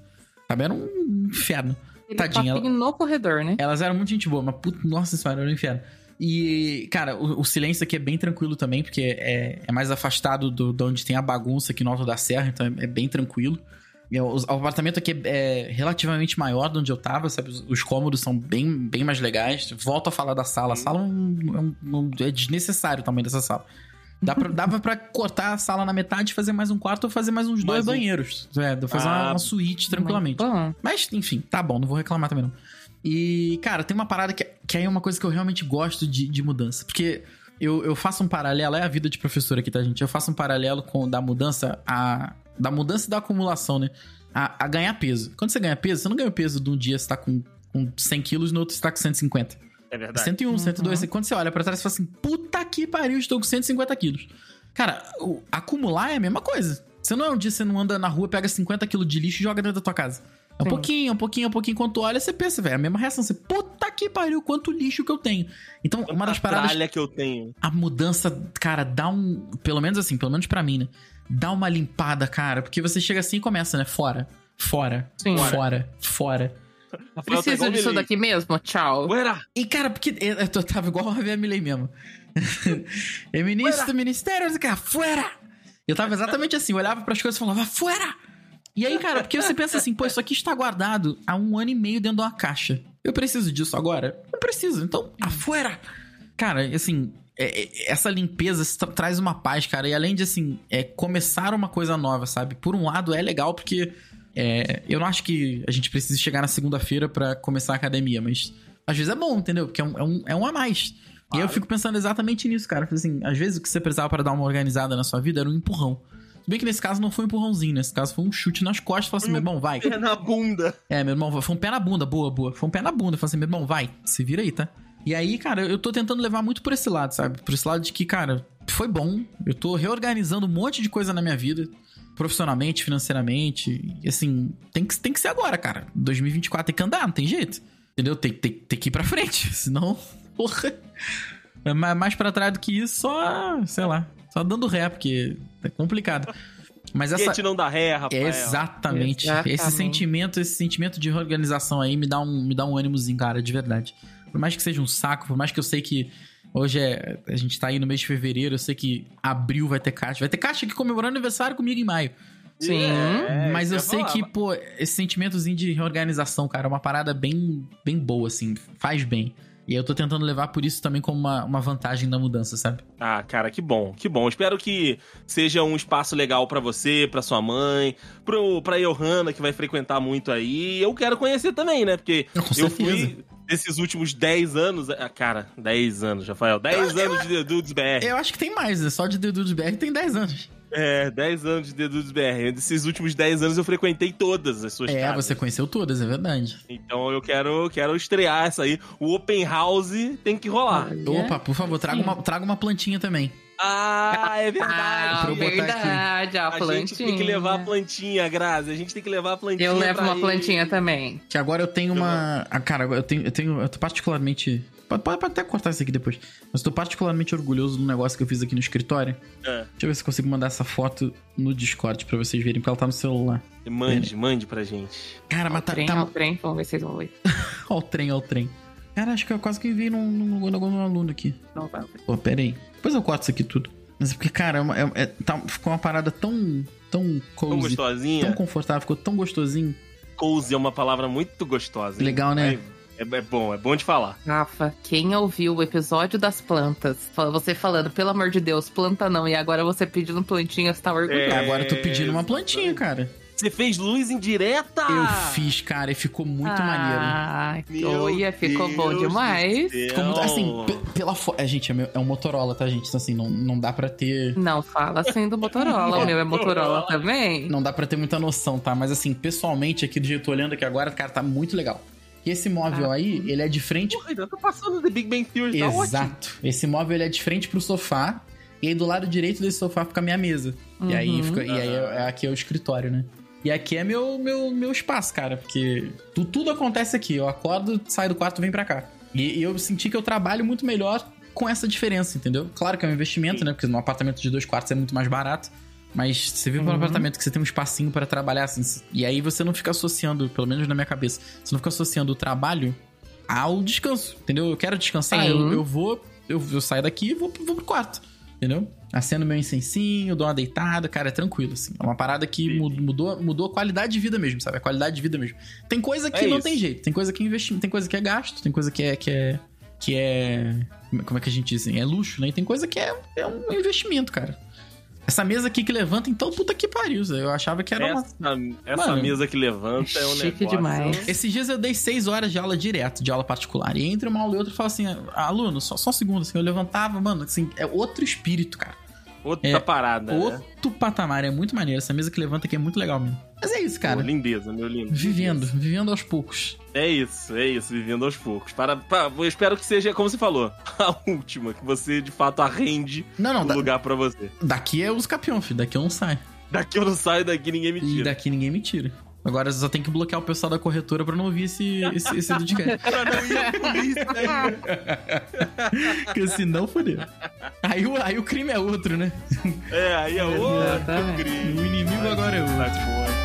Sabe? Era um inferno. Ele Tadinha, papinho no corredor, né? Elas eram muito gente boa, mas puta, nossa senhora, era um inferno. E, cara, o, o silêncio aqui é bem tranquilo também, porque é, é mais afastado do, de onde tem a bagunça aqui no Alto da Serra, então é, é bem tranquilo. O, o apartamento aqui é, é relativamente maior de onde eu tava, sabe? Os, os cômodos são bem, bem mais legais. Volto a falar da sala. A sala é, um- é um- um- é desnecessário o tamanho dessa sala. Dá pra, dava pra cortar a sala na metade e fazer mais um quarto ou fazer mais uns dois Mais um. banheiros. É, fazer uma, Ah, uma suíte tranquilamente. Mas, enfim, tá bom, não vou reclamar também não. E, cara, tem uma parada que, que aí é uma coisa que eu realmente gosto de, de mudança. Porque eu, eu faço um paralelo, é a vida de professor aqui, tá, gente? Eu faço um paralelo com da mudança a. Da mudança e da acumulação, né? A, a ganhar peso. Quando você ganha peso, você não ganha o peso de um dia você tá com, com 100 quilos, no outro você tá com 150. É verdade. 101, 102. Quando você olha pra trás, você fala assim: puta que pariu, estou com 150 quilos. Cara, o- acumular é a mesma coisa. Você não é um dia que você não anda na rua, pega 50 quilos de lixo e joga dentro da tua casa. É um Sim. pouquinho, é um pouquinho, é um pouquinho. Quando tu olha, você pensa, velho, é a mesma reação. Você, puta que pariu, quanto lixo que eu tenho. Então, uma das A paradas que eu tenho. a mudança, cara, dá um. Pelo menos assim, pelo menos pra mim, né? Dá uma limpada, cara. Porque você chega assim e começa, né? Fora. Fora. Sim. Fora. Fora. Rafael tá Preciso igual disso daqui mesmo? Tchau. Uera! E, cara, porque eu, eu tava igual o Javier Milley mesmo. é ministro do ministério, eu cara, fora! Eu tava exatamente assim, eu olhava pras coisas e falava, fora! E aí, cara, porque você pensa assim, pô, isso aqui está guardado há um ano e meio dentro de uma caixa. Eu preciso disso agora? Não preciso, então, afuera! Cara, assim, é- é- essa limpeza tra- traz uma paz, cara. E além de, assim, é, começar uma coisa nova, sabe? Por um lado, é legal porque é, eu não acho que a gente precise chegar na segunda-feira pra começar a academia, mas às vezes é bom, entendeu? Porque é um, é um, é um a mais. E aí eu Claro. fico pensando exatamente nisso, cara. Assim, às vezes o que você precisava para dar uma organizada na sua vida era um empurrão. Bem que nesse caso não foi um empurrãozinho, nesse caso foi um chute nas costas. Falei assim, meu irmão, vai. Pé na bunda. É, meu irmão, foi um pé na bunda, boa, boa. Foi um pé na bunda. Falei assim, meu irmão, vai, se vira aí, tá? E aí, cara, eu tô tentando levar muito por esse lado, sabe? Por esse lado de que, cara, foi bom. Eu tô reorganizando um monte de coisa na minha vida. Profissionalmente, financeiramente. E assim, tem que, tem que ser agora, cara. 2024 tem que andar, não tem jeito. Entendeu? Tem, tem, tem que ir pra frente. Senão, porra. É ma- mais pra trás do que isso, só, sei lá, só dando ré, porque é complicado. Mas essa. Gente não dá ré. É exatamente. Exatamente. Esse sentimento, esse sentimento de reorganização aí me dá um, me dá um ânimozinho, cara, de verdade. Por mais que seja um saco, por mais que eu sei que hoje é, a gente tá aí no mês de fevereiro, eu sei que abril vai ter caixa. Vai ter caixa aqui comemorando aniversário comigo em maio. Sim. É, Mas eu sei ia que, falar. pô, esse sentimentozinho de reorganização, cara, é uma parada bem, bem boa, assim, faz bem. E eu tô tentando levar por isso também como uma, uma vantagem da mudança, sabe? Ah, cara, que bom, que bom. Espero que seja um espaço legal pra você, pra sua mãe, pro, pra Johanna, que vai frequentar muito aí. Eu quero conhecer também, né? Porque Com eu certeza. fui nesses últimos 10 anos. ah, Cara, 10 anos, Rafael. 10 anos de The Dudes BR. Eu acho que tem mais, né? Só de The Dudes BR tem 10 anos. É, 10 anos de The Dudes BR. Desses últimos 10 anos eu frequentei todas as suas É, casas. você conheceu todas, é verdade. Então eu quero, quero estrear essa aí. O Open House tem que rolar. Olha. Opa, por favor, traga Sim. uma, traga uma plantinha também. Ah, é verdade. Ah, verdade, a, A plantinha. gente tem que levar a plantinha, Grazi. A gente tem que levar a plantinha. Eu levo pra uma ele. plantinha também. Que agora eu tenho uma. Ah, cara, eu tenho. Eu tenho. Eu tô particularmente. Pode, pode até cortar isso aqui depois. Mas eu tô particularmente orgulhoso do negócio que eu fiz aqui no escritório. É. Deixa eu ver se eu consigo mandar essa foto no Discord pra vocês verem, porque ela tá no celular. Mande, mande pra gente. Cara, mas Ó, tá. trem, tá... ó, trem, vamos ver se vocês vão ver. Ó, o trem, ó, o trem. Cara, acho que eu quase que enviei num, num, num, num aluno aqui. Não vai. Pô, pera aí. Depois eu corto isso aqui tudo. Mas é porque, cara, é uma- é- é- tá- ficou uma parada tão. tão Tão cozy, gostosinha. tão confortável, ficou tão gostosinho. Cozy é uma palavra muito gostosa. hein? Legal, né? É, é bom, é bom de falar. Rafa, quem ouviu o episódio das plantas, fala- você falando, pelo amor de Deus, planta não, e agora você pedindo plantinha, você tá orgulhoso. É, Agora eu tô pedindo uma plantinha, cara. Você fez luz indireta? Eu fiz, cara, e ficou muito maneiro. Ah, Meu olha, ficou bom Deus demais. do céu. Ficou muito. Assim, pe- pela foto. É, gente, é, meu- é um Motorola, tá, gente? Então, assim, não, não dá pra ter. Não fala assim do Motorola, o meu é Motorola também. Não dá pra ter muita noção, tá? Mas, assim, pessoalmente, aqui do jeito que eu tô olhando aqui agora, cara, tá muito legal. E esse móvel Ah. aí, ele é de frente. Porra, ainda tá passando The Big Bang Theory, tá ótimo. Exato. Esse móvel ele é de frente pro sofá. E aí do lado direito desse sofá fica a minha mesa. E aí, Uhum. fica, e aí é- é- aqui é o escritório, né? E aqui é meu, meu, meu espaço, cara, porque tu- tudo acontece aqui. Eu acordo, saio do quarto, vem pra cá. E, e eu senti que eu trabalho muito melhor com essa diferença, entendeu? Claro que é um investimento, né? Porque num apartamento de dois quartos é muito mais barato. Mas você vive para um Uhum. apartamento que você tem um espacinho para trabalhar, assim. E aí você não fica associando, pelo menos na minha cabeça, você não fica associando o trabalho ao descanso, entendeu? Eu quero descansar, Sim. eu, eu vou, eu, eu saio daqui e vou, vou pro quarto, entendeu? Acendo meu incensinho, dou uma deitada, cara, é tranquilo, assim. É uma parada que mudou, mudou a qualidade de vida mesmo, sabe? A qualidade de vida mesmo. Tem coisa que É não isso. tem jeito, tem coisa que é investimento, tem coisa que é gasto, tem coisa que é. Que é que é. Como é que a gente diz? assim? É luxo, né? E tem coisa que é, é um investimento, cara. Essa mesa aqui que levanta, então, puta que pariu. Eu achava que era uma. Essa, essa Mano, mesa que levanta é um chique negócio. demais. Esses dias eu dei seis horas de aula direto, de aula particular. E entre uma aula e outra eu falo assim, aluno, só, só um segundo, assim, eu levantava, mano, assim, é outro espírito, cara. Outra É, parada, né? Outro patamar, é muito maneiro. Essa mesa que levanta aqui é muito legal mesmo. Mas é isso, cara. lindeza, meu lindo. Vivendo, vivendo aos poucos. É isso, é isso, vivendo aos poucos. Para, para- eu espero que seja, como você falou, a última, que você de fato arrende Não, não, o da- lugar pra você. daqui é os campeão, filho. Daqui eu não saio. Daqui eu não saio, daqui ninguém me E tira. daqui ninguém me tira. Agora só tem que bloquear o pessoal da corretora pra não ouvir esse, esse, esse podcast. Pra não ir a polícia aí. Porque senão fodeu. Aí, o- aí o crime é outro, né? É, aí é outro Exatamente. crime. O inimigo agora é outro. Tá,